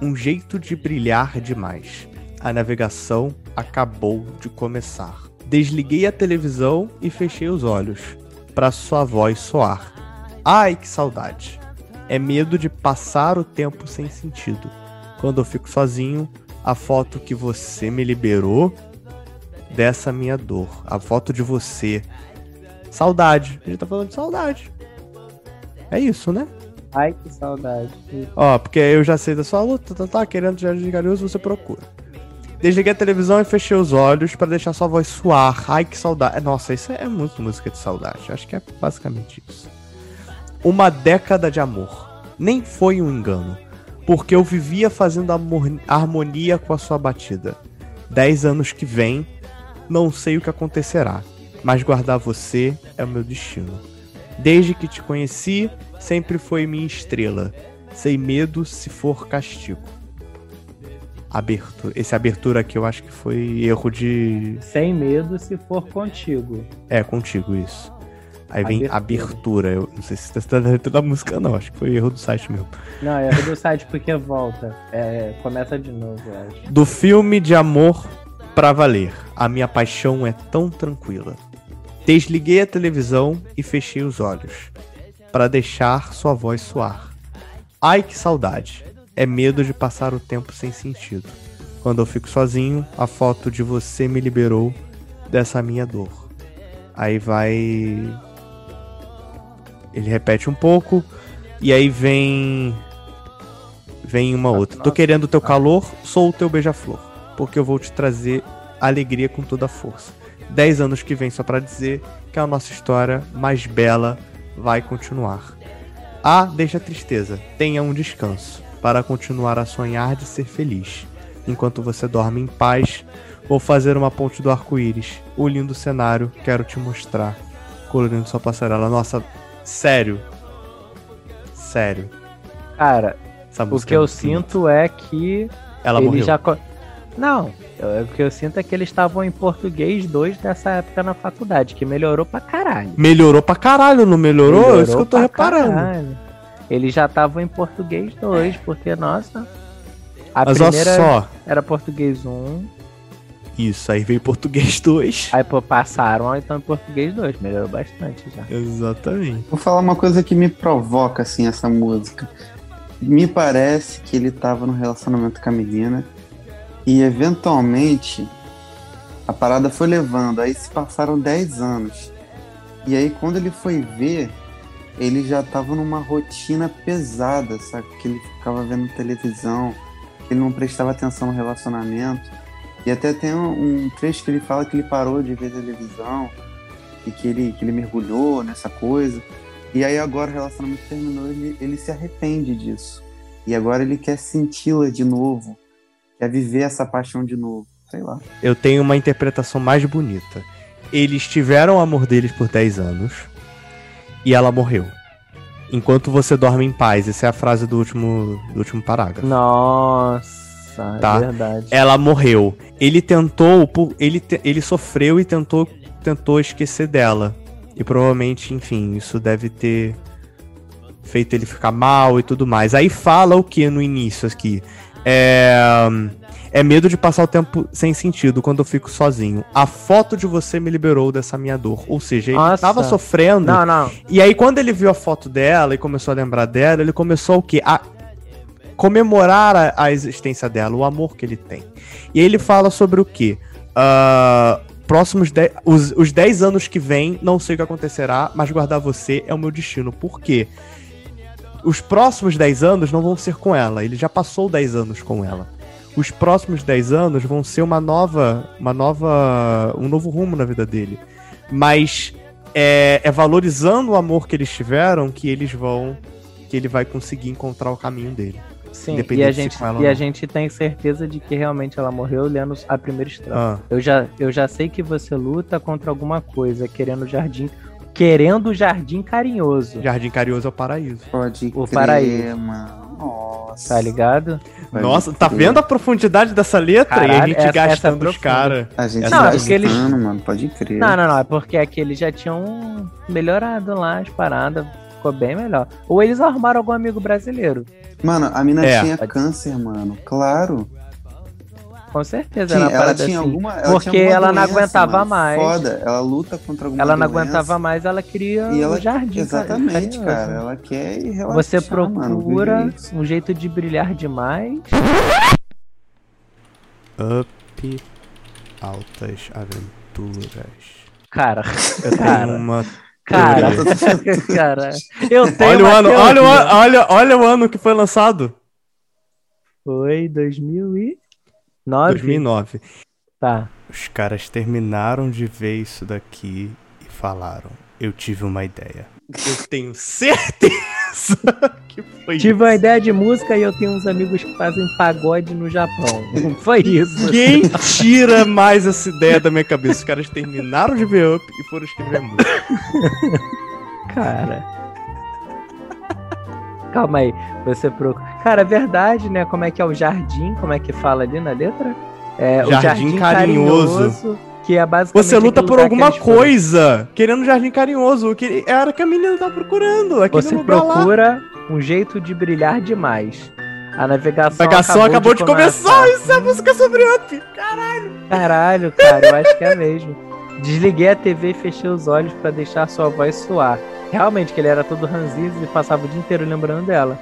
um jeito de brilhar demais. A navegação acabou de começar. Desliguei a televisão e fechei os olhos para sua voz soar. Ai, que saudade! É medo de passar o tempo sem sentido. Quando eu fico sozinho, a foto que você me liberou dessa minha dor. A foto de você. Saudade. A gente tá falando de saudade. É isso, né? Ai, que saudade. Ó, porque eu já sei da sua luta, tá, tá querendo jardim de carinhoso, você procura. Desliguei a televisão e fechei os olhos pra deixar sua voz suar. Ai, que saudade. Nossa, isso é muito música de saudade. Acho que é basicamente isso. Uma década de amor. Nem foi um engano. porque eu vivia fazendo harmonia com a sua batida. Dez anos que vem, não sei o que acontecerá, mas guardar você é o meu destino. Desde que te conheci, sempre foi minha estrela, sem medo se for castigo. Abertura. Esse abertura aqui eu acho que foi erro de. Sem medo se for contigo. É, contigo isso. Aí vem Abertura. abertura. Eu não sei se tá dentro da música, não. Acho que foi erro do site mesmo. Não, é do site porque volta. É, começa de novo, eu acho. Do filme de amor pra valer. A minha paixão é tão tranquila. Desliguei a televisão e fechei os olhos para deixar sua voz soar. Ai que saudade. É medo de passar o tempo sem sentido. Quando eu fico sozinho, a foto de você me liberou dessa minha dor. Aí vai ele repete um pouco e aí vem vem uma outra. Tô querendo teu calor, sou o teu beija-flor, porque eu vou te trazer alegria com toda a força. Dez anos que vem só pra dizer que a nossa história mais bela vai continuar. Ah, deixa a tristeza, tenha um descanso para continuar a sonhar de ser feliz. Enquanto você dorme em paz, vou fazer uma ponte do arco-íris. O lindo cenário quero te mostrar. Colorindo sua passarela. Nossa, sério. Sério. Cara, Essa o que é eu sinto é que Ela ele morreu. já. Não, eu- o que eu sinto é que eles estavam em português 2 dessa época na faculdade, que melhorou pra caralho. Melhorou pra caralho, não melhorou? É Isso que eu tô reparando. caralho. Eles já estavam em português 2, porque, nossa. A Mas primeira só. era português 1, Isso, aí veio português 2. aí pô, passaram então em português 2, melhorou bastante já. Exatamente. Vou falar uma coisa que me provoca, assim, essa música. Me parece que ele tava no relacionamento com a menina e, eventualmente, a parada foi levando. Aí se passaram 10 anos. E aí, quando ele foi ver, ele já tava numa rotina pesada, sabe? Que ele ficava vendo televisão, que ele não prestava atenção no relacionamento. E até tem um, trecho que ele fala que ele parou de ver televisão e que ele, que ele mergulhou nessa coisa. E aí agora o relacionamento terminou, ele, ele se arrepende disso. E agora ele quer senti-la de novo, quer viver essa paixão de novo. Sei lá. Eu tenho uma interpretação mais bonita. Eles tiveram o amor deles por 10 anos e ela morreu. Enquanto você dorme em paz. Essa é a frase do último, do último parágrafo. Nossa, Tá. é verdade. Ela morreu. Ele tentou, ele, ele sofreu e tentou, tentou esquecer dela. E provavelmente, enfim, isso deve ter feito ele ficar mal e tudo mais. Aí fala o que no início aqui? É, é medo de passar o tempo sem sentido quando eu fico sozinho. A foto de você me liberou dessa minha dor. Ou seja, ele Nossa. tava sofrendo. Não, não. E aí, quando ele viu a foto dela e começou a lembrar dela, ele começou o quê? A comemorar a, a existência dela, o amor que ele tem. E aí ele fala sobre o quê? Ah, próximos de, os, os 10 anos que vem, não sei o que acontecerá, mas guardar você é o meu destino. Por quê? Os próximos 10 anos não vão ser com ela. Ele já passou 10 anos com ela. Os próximos 10 anos vão ser uma nova. Uma nova. um novo rumo na vida dele. Mas é, é valorizando o amor que eles tiveram que eles vão. que ele vai conseguir encontrar o caminho dele. Sim, e a, gente, e a gente tem certeza de que realmente ela morreu lendo a primeira estrofe. Ah, Eu, já, eu já sei que você luta contra alguma coisa, querendo o jardim. Querendo o jardim carinhoso. Jardim Carinhoso é o paraíso. Pode O crer, paraíso. mano. Nossa. Tá ligado? Pode Nossa, tá vendo a profundidade dessa letra? e a Caralho, gente essa- essa é gastando os caras. A gente Não, tá é porque eles- gastando, mano. Pode crer. Não, não, não. É porque aqui eles já tinham melhorado lá as paradas. Ficou bem melhor. Ou eles arrumaram algum amigo brasileiro. Mano, a mina É. tinha câncer, mano. Claro. Com certeza. Uma ela parada tinha assim. alguma. Ela Porque tinha alguma ela não doença, aguentava mano. mais. Foda. Ela luta contra alguma Ela não doença. aguentava mais, ela queria E ela, o jardim. exatamente, carinhoso. cara. Ela quer ir relaxar, Você mano, procura isso. um jeito de brilhar demais. Up Altas Aventuras. Cara, Eu <laughs> tenho Cara. uma. cara, <laughs> cara. Eu tenho Olha o uma ano, olha o teoria. ano, olha, olha o ano que foi lançado. Foi 2009. 2009. Tá. Os caras terminaram de ver isso daqui e falaram: Eu tive uma ideia. Eu tenho certeza <laughs> que foi Tive uma isso? ideia de música e eu tenho uns amigos que fazem pagode no Japão. Foi isso. Quem tira mais essa ideia da minha cabeça? Os caras terminaram de ver Up e foram escrever música. Cara. Calma aí, você procura. Cara, é verdade, né? Como é que é o jardim? Como é que fala ali na letra? É, o Jardim jardim carinhoso. carinhoso. que é basicamente. Você luta por que alguma foram. coisa, querendo um jardim carinhoso, que era o que a menina tava procurando. Você lugar lá. procura um jeito de brilhar demais. A navegação, A navegação acabou, de, começar, isso é música sobre Up. Caralho, cara, eu acho que é mesmo. Desliguei a TV e fechei os olhos pra deixar sua voz soar. Realmente, que ele era todo ranzinho e passava o dia inteiro lembrando dela.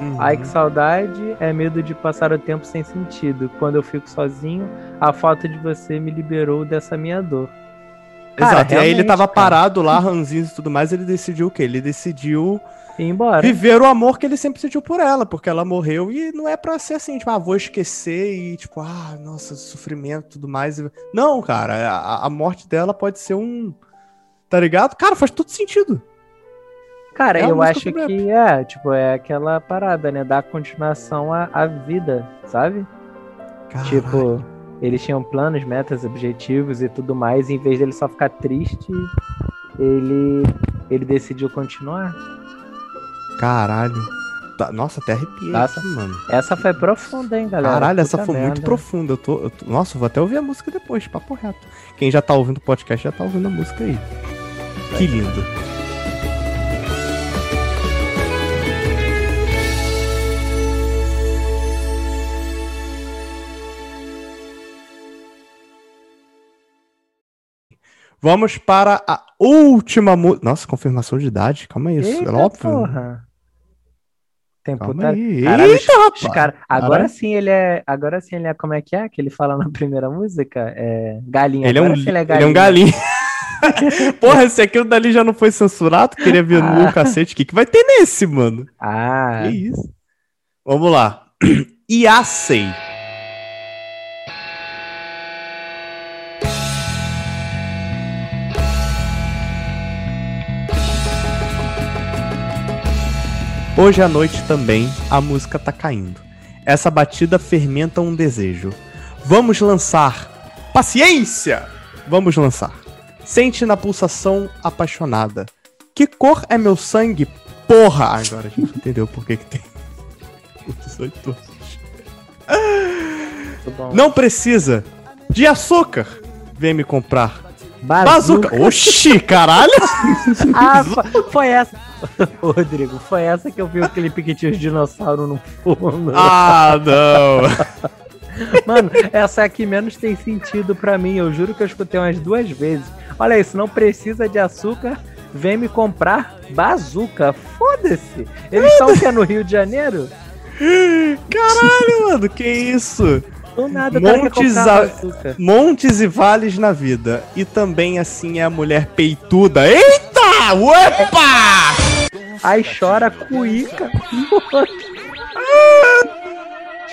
Uhum. Ai, que saudade, é medo de passar o tempo sem sentido. Quando eu fico sozinho, a falta de você me liberou dessa minha dor. Cara, Exato, e aí ele tava cara. parado lá, ranzinho e tudo mais, ele decidiu o quê? Ele decidiu E embora. viver o amor que ele sempre sentiu por ela, porque ela morreu e não é pra ser assim, tipo, ah, vou esquecer e tipo, ah, nossa, sofrimento e tudo mais. Não, cara, a, a morte dela pode ser um. Tá ligado? Cara, faz todo sentido. Cara, É eu acho que é, tipo, é aquela parada, né? Dar continuação à, à vida, sabe? Caralho. Tipo, eles tinham planos, metas, objetivos e tudo mais, e em vez dele só ficar triste, ele, ele decidiu continuar. Caralho. Tá- Nossa, até arrepiei. Nossa. aqui, mano. Essa foi profunda, hein, galera? Caralho, essa Puta foi muito merda. profunda. Eu tô, eu tô- Nossa, vou até ouvir a música depois, papo reto. Quem já tá ouvindo o podcast já tá ouvindo a música aí. Que lindo. Vamos para a última música. Nossa, confirmação de idade. Calma aí, isso Eita, é óbvio. porra. Tem Calma puta... aí. Caralho, Eita, rapaz. Cara... Agora Caralho. sim ele é. Agora sim ele é. Como é que é? Que ele fala na <laughs> primeira música? É. Galinha. Ele é, um, Agora sim ele é um galinho. <laughs> Porra, se aquilo dali já não foi censurado, queria ver no Ah. cacete. O que, que vai ter nesse, mano? Ah, Que isso? Vamos lá. <clears throat> Yasei. Hoje à noite também a música tá caindo. Essa batida fermenta um desejo. Vamos lançar. Paciência! Vamos lançar. Sente na pulsação apaixonada. Que cor é meu sangue? Porra! Agora a gente entendeu por que, que tem o 18 anos. bom. Não precisa de açúcar. Vem me comprar. Bazuca. Bazuca. Oxi, caralho! <laughs> Ah, fo- foi essa. Rodrigo, foi essa que eu vi o clipe que tinha os dinossauros no fundo. Ah, não! <laughs> Mano, essa aqui menos tem sentido pra mim. Eu juro que eu escutei umas duas vezes. Olha isso, não precisa de açúcar. Vem me comprar bazuca. Foda-se. Eles estão aqui no Rio de Janeiro? <laughs> Caralho, mano, que isso? Do nada, Montes a-. Montes e vales na vida. E também assim é a mulher peituda. Eita! Opa! Aí chora cuíca.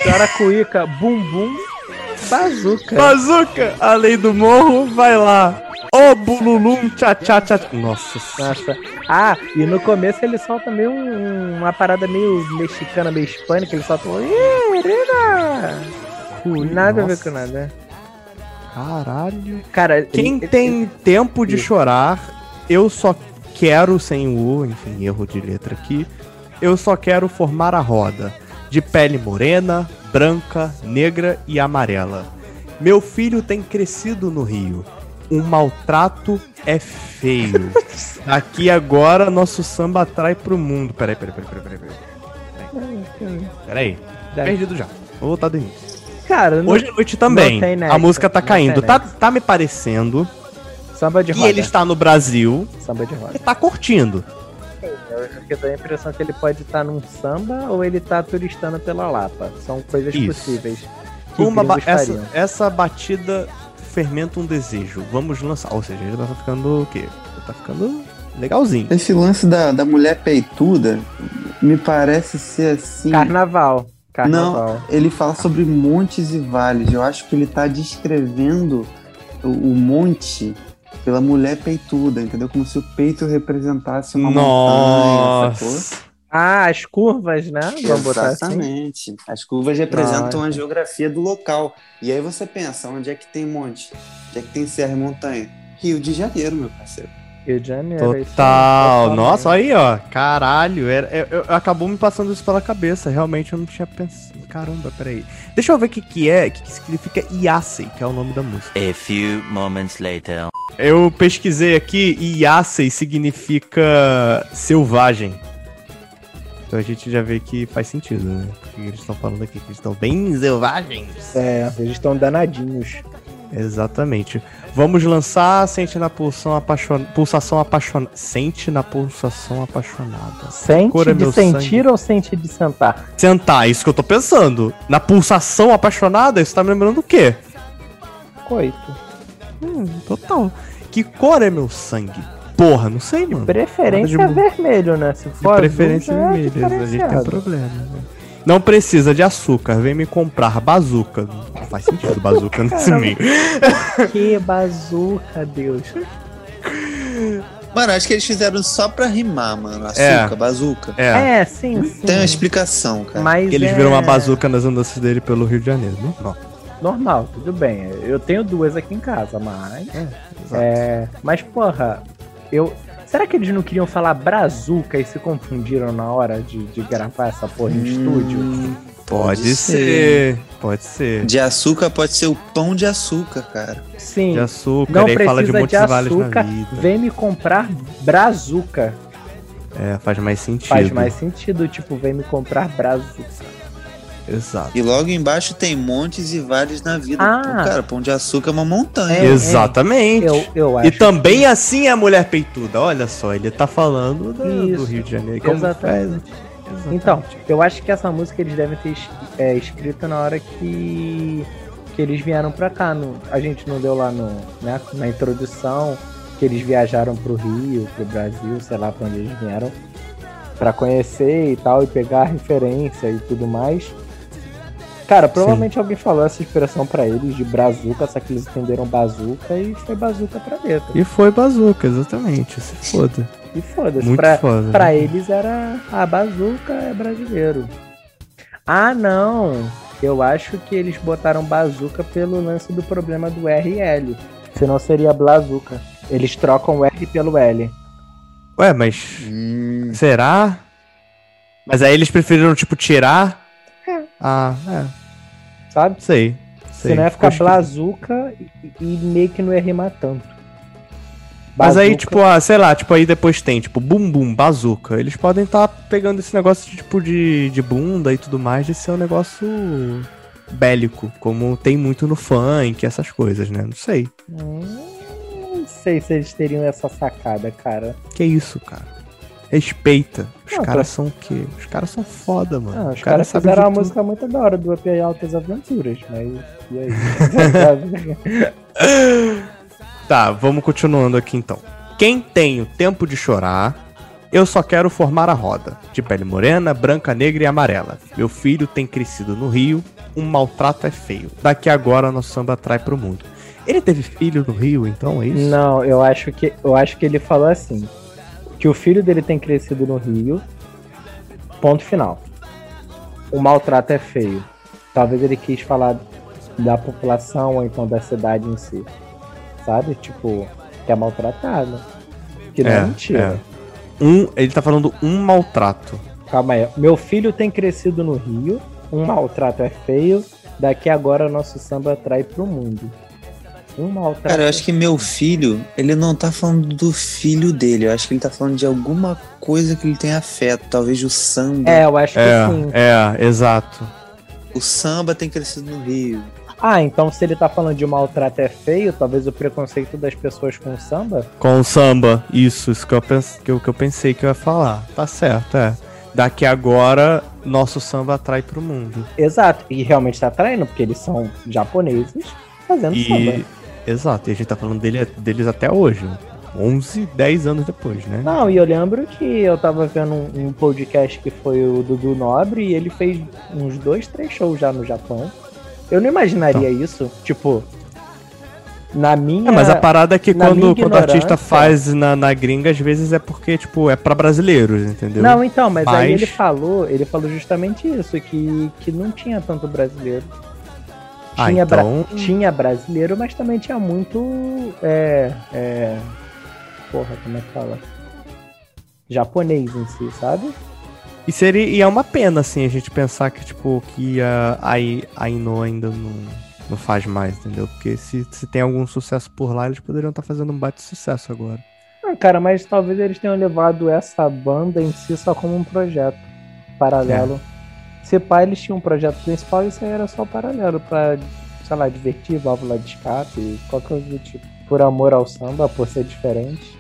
chora cuíca, bumbum, bazuca. Bazuca! A lei do morro, vai lá. Ô, bululum, tchá, tchá, tchá. Nossa senhora. Nossa. Ah, e no começo ele solta meio um- uma parada meio mexicana, meio hispânica, ele solta um. Nada a ver Nossa. com nada. Caralho. Cara, Quem ele- tem tempo de Isso. chorar, eu só quero, sem o U, enfim, erro de letra aqui, eu só quero formar a roda. De pele morena, branca, negra e amarela. Meu filho tem crescido no Rio. Um maltrato é feio. <laughs> Aqui agora nosso samba atrai pro mundo. Peraí, peraí, peraí, peraí, peraí. Peraí. Peraí. Deve- Perdido já. Vou voltar do início. Cara, Hoje à noite também. a música tá caindo. Tá, tá me parecendo samba de roda. ele está no Brasil Samba de roda. e tá curtindo. Eu eu tenho a impressão que ele pode estar num samba ou ele tá turistando pela Lapa. São coisas Isso. possíveis. Uma ba- essa, essa batida fermenta um desejo. Vamos lançar. Ou seja, ele tá ficando o quê? Ele tá ficando legalzinho. Esse lance da, da mulher peituda me parece ser assim. Carnaval. Carnaval. Ele fala sobre montes e vales. Eu acho que ele tá descrevendo o, o monte pela mulher peituda, entendeu? Como se o peito representasse uma montanha, sacou? Nossa. Ah, as curvas, né? Vamos assim. Exatamente. As curvas representam a geografia do local. E aí você pensa, onde é que tem monte? Onde é que tem serra e montanha? Rio de Janeiro, meu parceiro. Rio de Janeiro. isso Total. totalmente. Nossa, aí, ó. Caralho. Era, eu- eu- acabou me passando isso pela cabeça. Realmente eu não tinha pensado. Caramba, peraí. Deixa eu ver o que, que é, o que, que significa Yasei, que é o nome da música. A few moments later. Eu pesquisei aqui e Yasei significa selvagem. Então a gente já vê que faz sentido, né? Porque eles estão falando aqui que eles estão bem selvagens. É, eles estão danadinhos. Exatamente. Vamos lançar Sente na pulsão apaixon... pulsação apaixonada. Sente na pulsação apaixonada. Sente Cor é de sentir sangue. ou sente de sentar? Sentar, isso que eu tô pensando. Na pulsação apaixonada, isso tá me lembrando o quê? Coito. Hum, total. Que cor é meu sangue? Porra, não sei, mano. Preferência Nada de- vermelho, né? Se De for preferência azul, já é. A gente tem problema. né? Não precisa de açúcar, vem me comprar bazuca. Não faz sentido bazuca nesse Caramba. meio. Que bazuca, Deus. Mano, acho que eles fizeram só pra rimar, mano. Açúcar, É. bazuca. É. É, sim, sim. Tem uma explicação, cara. Mas Que eles é viram uma bazuca nas andanças dele pelo Rio de Janeiro. né? Não. Normal, tudo bem. Eu tenho duas aqui em casa, mas. É. Mas, porra, eu. Será que eles não queriam falar brazuca e se confundiram na hora de, de gravar essa porra em estúdio? Hum, Pode ser. Pode ser. De açúcar pode ser o pão de açúcar, cara. Sim. De açúcar, Não e aí fala de precisa muitos de açúcar. vida. Vem me comprar brazuca. É, faz mais sentido. Faz mais sentido, tipo, vem me comprar brazuca. Exato. E logo embaixo tem montes e vales na vida. Ah. Pô, cara, pão de açúcar é uma montanha. É, Exatamente. Eu, eu E acho. também assim é a mulher peituda. Olha só, ele tá falando do Isso. Rio de Janeiro. Como Exatamente. faz- Então, eu acho que essa música eles devem ter é, escrito na hora que, que eles vieram pra cá. No, a gente não deu lá no, né, na introdução que eles viajaram pro Rio, pro Brasil, sei lá pra onde eles vieram, pra conhecer e tal, e pegar a referência e tudo mais. Cara, provavelmente alguém falou essa expressão pra eles de brazuca, só que eles entenderam bazuca e foi bazuca pra dentro. E foi bazuca, exatamente. Se foda. E foda-se, Muito pra, foda. Pra eles era a bazuca é brasileiro. Ah, não. Eu acho que eles botaram bazuca pelo lance do problema do R e L. Senão seria blazuca. Eles trocam o R pelo L. Ué, mas. Hum, Será? Mas aí eles preferiram, tipo, tirar. Ah, é. Sabe? Sei. sei. Senão ia ficar Ficou blazuca e, e meio que não ia rimar tanto. Mas aí, Bazuca- tipo, ah, sei lá, tipo, aí depois tem, tipo, bum bum, bazuca. Eles podem estar pegando esse negócio de, tipo, de, de bunda e tudo mais, de ser um negócio bélico, como tem muito no funk, essas coisas, né? Não sei. Hum, não sei se eles teriam essa sacada, cara. Que isso, cara? Respeita. Os caras são o quê? Os caras são foda, mano. Ah, os caras sabem fizeram uma tudo. música muito da hora do Up e Altas Aventuras, mas. E aí? <laughs> Tá, vamos continuando aqui então. Quem tem o tempo de chorar, eu só quero formar a roda. De pele morena, branca, negra e amarela. Meu filho tem crescido no Rio, um maltrato é feio. Daqui agora nosso samba atrai pro mundo. Ele teve filho no Rio, então é isso? Não, eu acho que eu acho que ele falou assim, que o filho dele tem crescido no Rio. Ponto final. O maltrato é feio. Talvez ele quis falar da população ou então da cidade em si. Sabe? Tipo, que é maltratada. Que não é, É, mentira. Um, ele tá falando um maltrato. Calma aí. Meu filho tem crescido no Rio. Um maltrato é feio. Daqui agora nosso samba atrai pro mundo. Um maltrato. Cara, eu acho que meu filho, ele não tá falando do filho dele. Eu acho que ele tá falando de alguma coisa que ele tem afeto. Talvez o samba. É, eu acho que É, sim. é, exato. O samba tem crescido no Rio. Ah, então se ele tá falando de maltrato é feio, talvez o preconceito das pessoas com samba? Com o samba, isso, isso que eu, pens, que, eu, que eu pensei que eu ia falar. Tá certo, é. Daqui agora, nosso samba atrai pro mundo. Exato, e realmente tá atraindo, porque eles são japoneses fazendo E. samba. Exato, e a gente tá falando dele, deles até hoje. 11, 10 anos depois, né? Não, e eu lembro que eu tava vendo um, um podcast que foi o Dudu Nobre e ele fez uns dois, três shows já no Japão. Eu não imaginaria Tá. isso, tipo, Na minha. É, mas a parada é que quando, quando o artista faz na, na gringa, às vezes é porque, tipo, é pra brasileiros, entendeu? Não, então, mas, aí Mas- ele falou, ele falou justamente isso, que, que não tinha tanto brasileiro. Ah, Tinha, bra- então- tinha brasileiro, mas também tinha muito. É, é, porra, como é que fala? Japonês em si, sabe? E, seria, e é uma pena, assim, a gente pensar que, tipo, que a, a, Ino ainda não, não faz mais, entendeu? Porque se, se tem algum sucesso por lá, eles poderiam estar fazendo um bate sucesso agora. Não, cara, mas talvez eles tenham levado essa banda em si só como um projeto paralelo. Se pá, eles tinham um projeto principal e isso aí era só paralelo pra, sei lá, divertir, válvula de escape, qualquer coisa do tipo. Por amor ao samba, por ser diferente.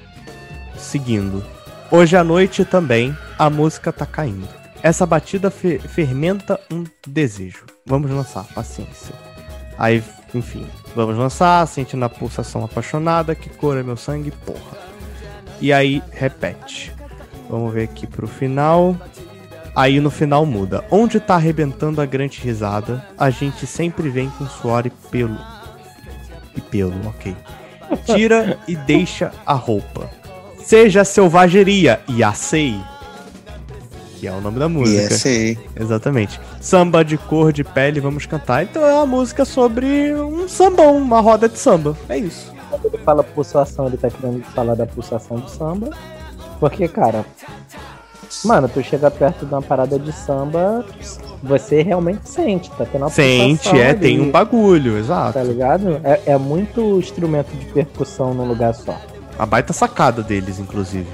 Seguindo. Hoje à noite também a música tá caindo. Essa batida fe- fermenta um desejo. Vamos lançar, paciência. Aí, enfim, vamos lançar, sentindo a pulsação apaixonada, que cor é meu sangue, porra. E aí, repete. Vamos ver aqui pro final. Aí no final muda. Onde tá arrebentando a grande risada, a gente sempre vem com suor e pelo. E pelo, ok. Tira e deixa a roupa. Seja selvageria e acei. Que é o nome da E música. essa aí. Exatamente. Samba de cor de pele, vamos cantar. Então é uma música sobre um sambão, uma roda de samba. É isso. Quando ele fala pulsação, ele tá querendo falar da pulsação do samba. Porque, cara, mano, tu chega perto de uma parada de samba, você realmente sente, tá tendo uma Sente, é, ali, tem um bagulho, exato. Tá ligado? É, é muito instrumento de percussão num lugar só. A baita sacada deles, inclusive.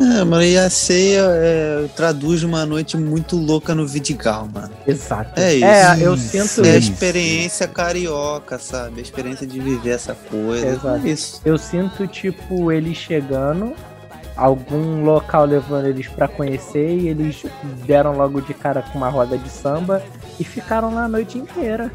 É, mano, e a ceia é, traduz uma noite muito louca no Vidigal, mano. Exato. É isso. É, eu Isso. sinto É a experiência carioca, sabe? A experiência de viver essa coisa. Exato. É isso. Eu sinto, tipo, eles chegando, algum local levando eles pra conhecer e eles deram logo de cara com uma roda de samba e ficaram lá a noite inteira.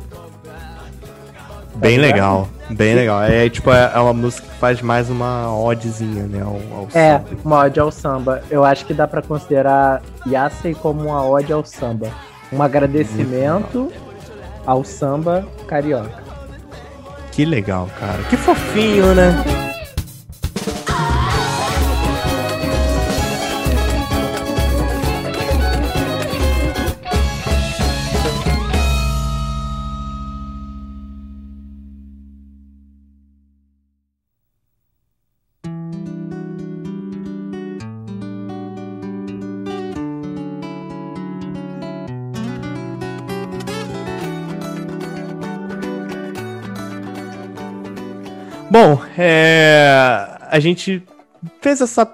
Bem ligado? legal, bem legal. É tipo, é, é uma música que faz mais uma odezinha, né? Ao, ao É, samba. uma ode ao samba. Eu acho que dá pra considerar Yasei como uma ode ao samba. Um agradecimento ao samba carioca. Que legal, cara. Que fofinho, né? Bom, é... a gente fez essa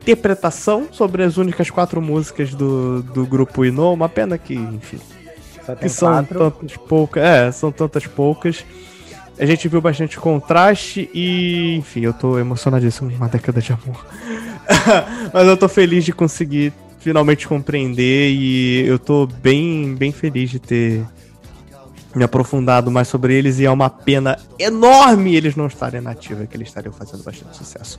interpretação sobre as únicas quatro músicas do, do grupo Ino. Uma pena que, enfim, que são quatro. tantas poucas. É, são tantas poucas. A gente viu bastante contraste e, enfim, eu tô emocionadíssimo uma década de amor. <laughs> Mas eu tô feliz de conseguir finalmente compreender e eu tô bem, bem feliz de ter me aprofundado mais sobre eles e é uma pena enorme eles não estarem na ativa, que eles estariam fazendo bastante sucesso.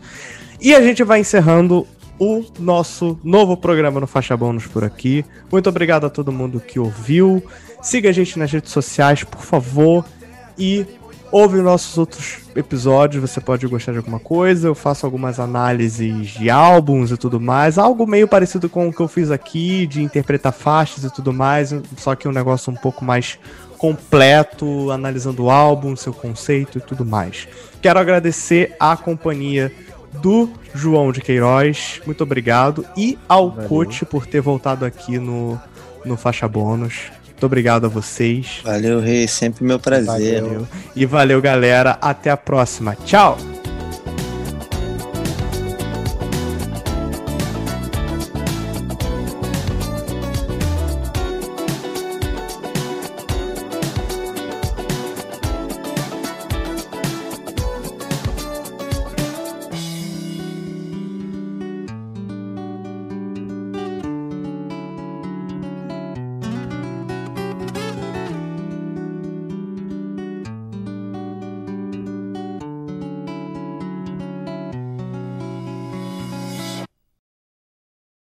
E a gente vai encerrando o nosso novo programa no Faixa Bônus por aqui. Muito obrigado a todo mundo que ouviu. Siga a gente nas redes sociais, por favor. E ouve os nossos outros episódios. Você pode gostar de alguma coisa. Eu faço algumas análises de álbuns e tudo mais. Algo meio parecido com o que eu fiz aqui, de interpretar faixas e tudo mais. Só que um negócio um pouco mais completo, analisando o álbum, seu conceito e tudo mais. Quero agradecer a companhia do João de Queiroz, muito obrigado, e ao Valeu. Coach por ter voltado aqui no, no Faixa Bônus. Muito obrigado a vocês. Valeu, Rei. Sempre meu prazer. Valeu. E valeu, galera. Até a próxima. Tchau!